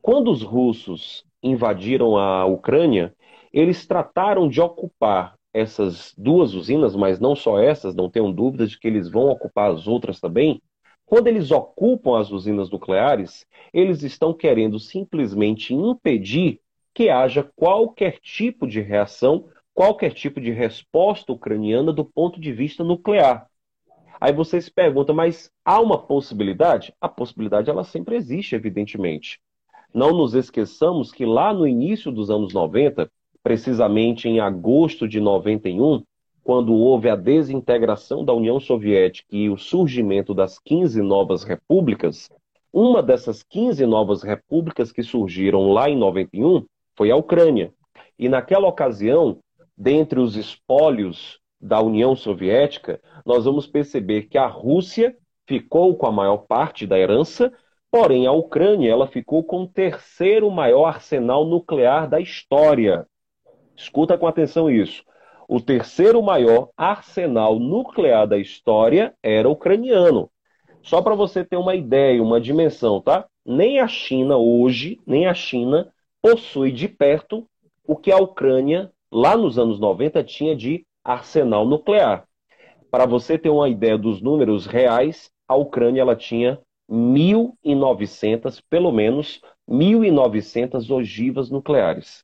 Quando os russos invadiram a Ucrânia, eles trataram de ocupar essas duas usinas, mas não só essas, não tenham dúvidas de que eles vão ocupar as outras também. Quando eles ocupam as usinas nucleares, eles estão querendo simplesmente impedir que haja qualquer tipo de reação, qualquer tipo de resposta ucraniana do ponto de vista nuclear. Aí você se pergunta, mas há uma possibilidade? A possibilidade ela sempre existe, evidentemente. Não nos esqueçamos que lá no início dos anos 90, precisamente em agosto de 91, quando houve a desintegração da União Soviética e o surgimento das 15 novas repúblicas, uma dessas 15 novas repúblicas que surgiram lá em 91 foi a Ucrânia. E naquela ocasião, dentre os espólios da União Soviética, nós vamos perceber que a Rússia ficou com a maior parte da herança, porém a Ucrânia ela ficou com o terceiro maior arsenal nuclear da história. Escuta com atenção isso. O terceiro maior arsenal nuclear da história era ucraniano. Só para você ter uma ideia, uma dimensão, tá? Nem a China hoje, nem a China possui de perto o que a Ucrânia, lá nos anos 90, tinha de arsenal nuclear. Para você ter uma ideia dos números reais, a Ucrânia ela tinha 1.900, pelo menos 1.900 ogivas nucleares.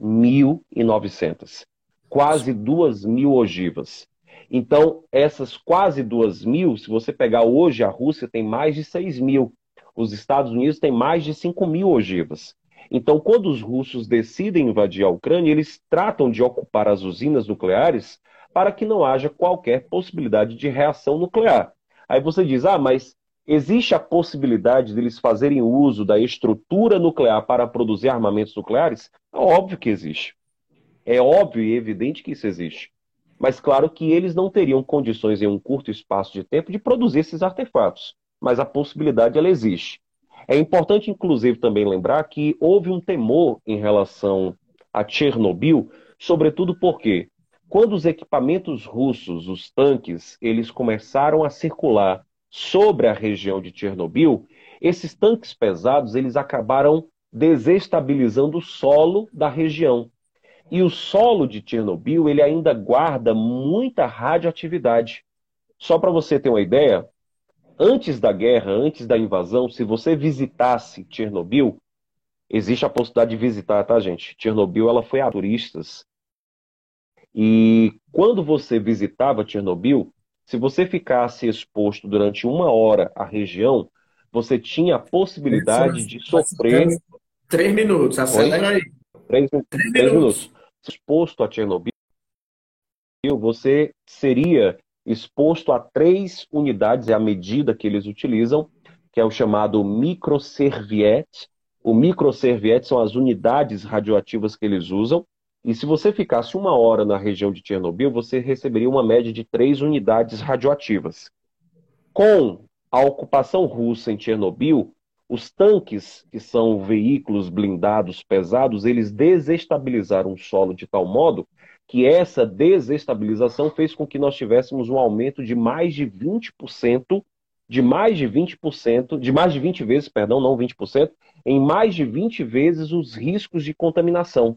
1.900. Quase 2.000 ogivas. Então, essas quase 2.000, se você pegar hoje, a Rússia tem mais de 6.000. mil. Os Estados Unidos têm mais de 5.000 mil ogivas. Então, quando os russos decidem invadir a Ucrânia, eles tratam de ocupar as usinas nucleares para que não haja qualquer possibilidade de reação nuclear. Aí você diz: ah, mas existe a possibilidade deles fazerem uso da estrutura nuclear para produzir armamentos nucleares? É óbvio que existe. É óbvio e evidente que isso existe. Mas claro que eles não teriam condições em um curto espaço de tempo de produzir esses artefatos. Mas a possibilidade ela existe. É importante, inclusive, também lembrar que houve um temor em relação a Chernobyl, sobretudo porque quando os equipamentos russos, os tanques, eles começaram a circular sobre a região de Chernobyl, esses tanques pesados eles acabaram desestabilizando o solo da região. E o solo de Chernobyl ele ainda guarda muita radioatividade. Só para você ter uma ideia, antes da guerra, antes da invasão, se você visitasse Chernobyl, existe a possibilidade de visitar, tá, gente? Chernobyl ela foi a turistas. E quando você visitava Chernobyl, se você ficasse exposto durante uma hora à região, você tinha a possibilidade de sofrer. Três minutos, acelera aí. Três, três, três minutos. minutos. Exposto a Chernobyl, você seria exposto a três unidades, é a medida que eles utilizam, que é o chamado microserviete. O microserviete são as unidades radioativas que eles usam. E se você ficasse uma hora na região de Chernobyl, você receberia uma média de três unidades radioativas. Com a ocupação russa em Chernobyl, os tanques, que são veículos blindados pesados, eles desestabilizaram o solo de tal modo que essa desestabilização fez com que nós tivéssemos um aumento de mais de 20%, de mais de 20%, de mais de 20 vezes, perdão, não 20%, em mais de 20 vezes os riscos de contaminação.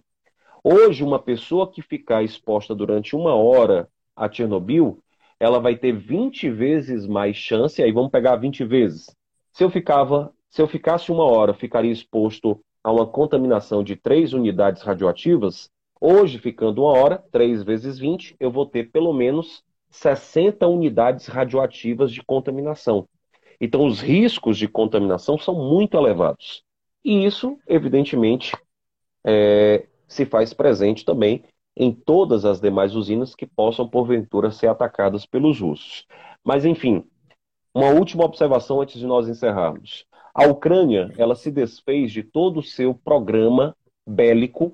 Hoje, uma pessoa que ficar exposta durante uma hora a Chernobyl, ela vai ter 20 vezes mais chance, aí vamos pegar 20 vezes. Se eu ficava, se eu ficasse uma hora, ficaria exposto a uma contaminação de 3 unidades radioativas, Hoje, ficando uma hora, 3 vezes 20, eu vou ter pelo menos 60 unidades radioativas de contaminação. Então, os riscos de contaminação são muito elevados. E isso, evidentemente, é, se faz presente também em todas as demais usinas que possam, porventura, ser atacadas pelos russos. Mas, enfim, uma última observação antes de nós encerrarmos. A Ucrânia, ela se desfez de todo o seu programa bélico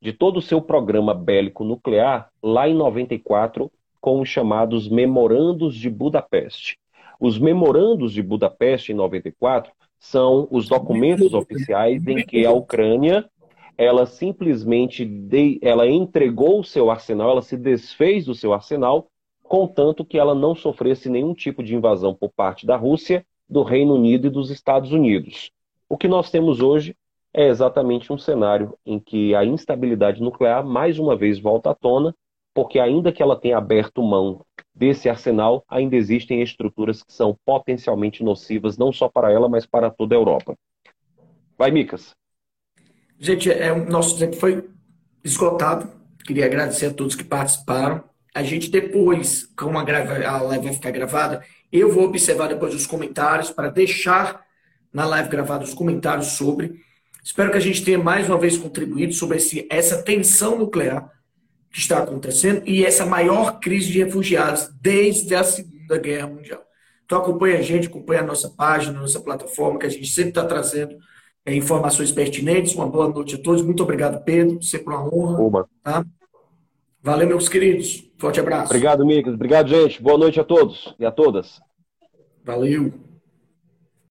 de todo o seu programa bélico nuclear lá em 94 com os chamados Memorandos de Budapeste. Os Memorandos de Budapeste em 94 são os documentos oficiais em que a Ucrânia ela simplesmente de, ela entregou o seu arsenal, ela se desfez do seu arsenal, contanto que ela não sofresse nenhum tipo de invasão por parte da Rússia, do Reino Unido e dos Estados Unidos. O que nós temos hoje é exatamente um cenário em que a instabilidade nuclear mais uma vez volta à tona, porque ainda que ela tenha aberto mão desse arsenal, ainda existem estruturas que são potencialmente nocivas não só para ela, mas para toda a Europa. Vai, Micas. Gente, é, nosso tempo foi esgotado. Queria agradecer a todos que participaram. A gente depois, como a, a live vai ficar gravada, eu vou observar depois os comentários para deixar na live gravada os comentários sobre. Espero que a gente tenha mais uma vez contribuído sobre esse, essa tensão nuclear que está acontecendo e essa maior crise de refugiados desde a Segunda Guerra Mundial. Então acompanhe a gente, acompanhe a nossa página, a nossa plataforma, que a gente sempre está trazendo é, informações pertinentes. Uma boa noite a todos. Muito obrigado, Pedro. Sempre uma honra. Tá? Valeu, meus queridos. Forte abraço. Obrigado, Micas. Obrigado, gente. Boa noite a todos e a todas. Valeu.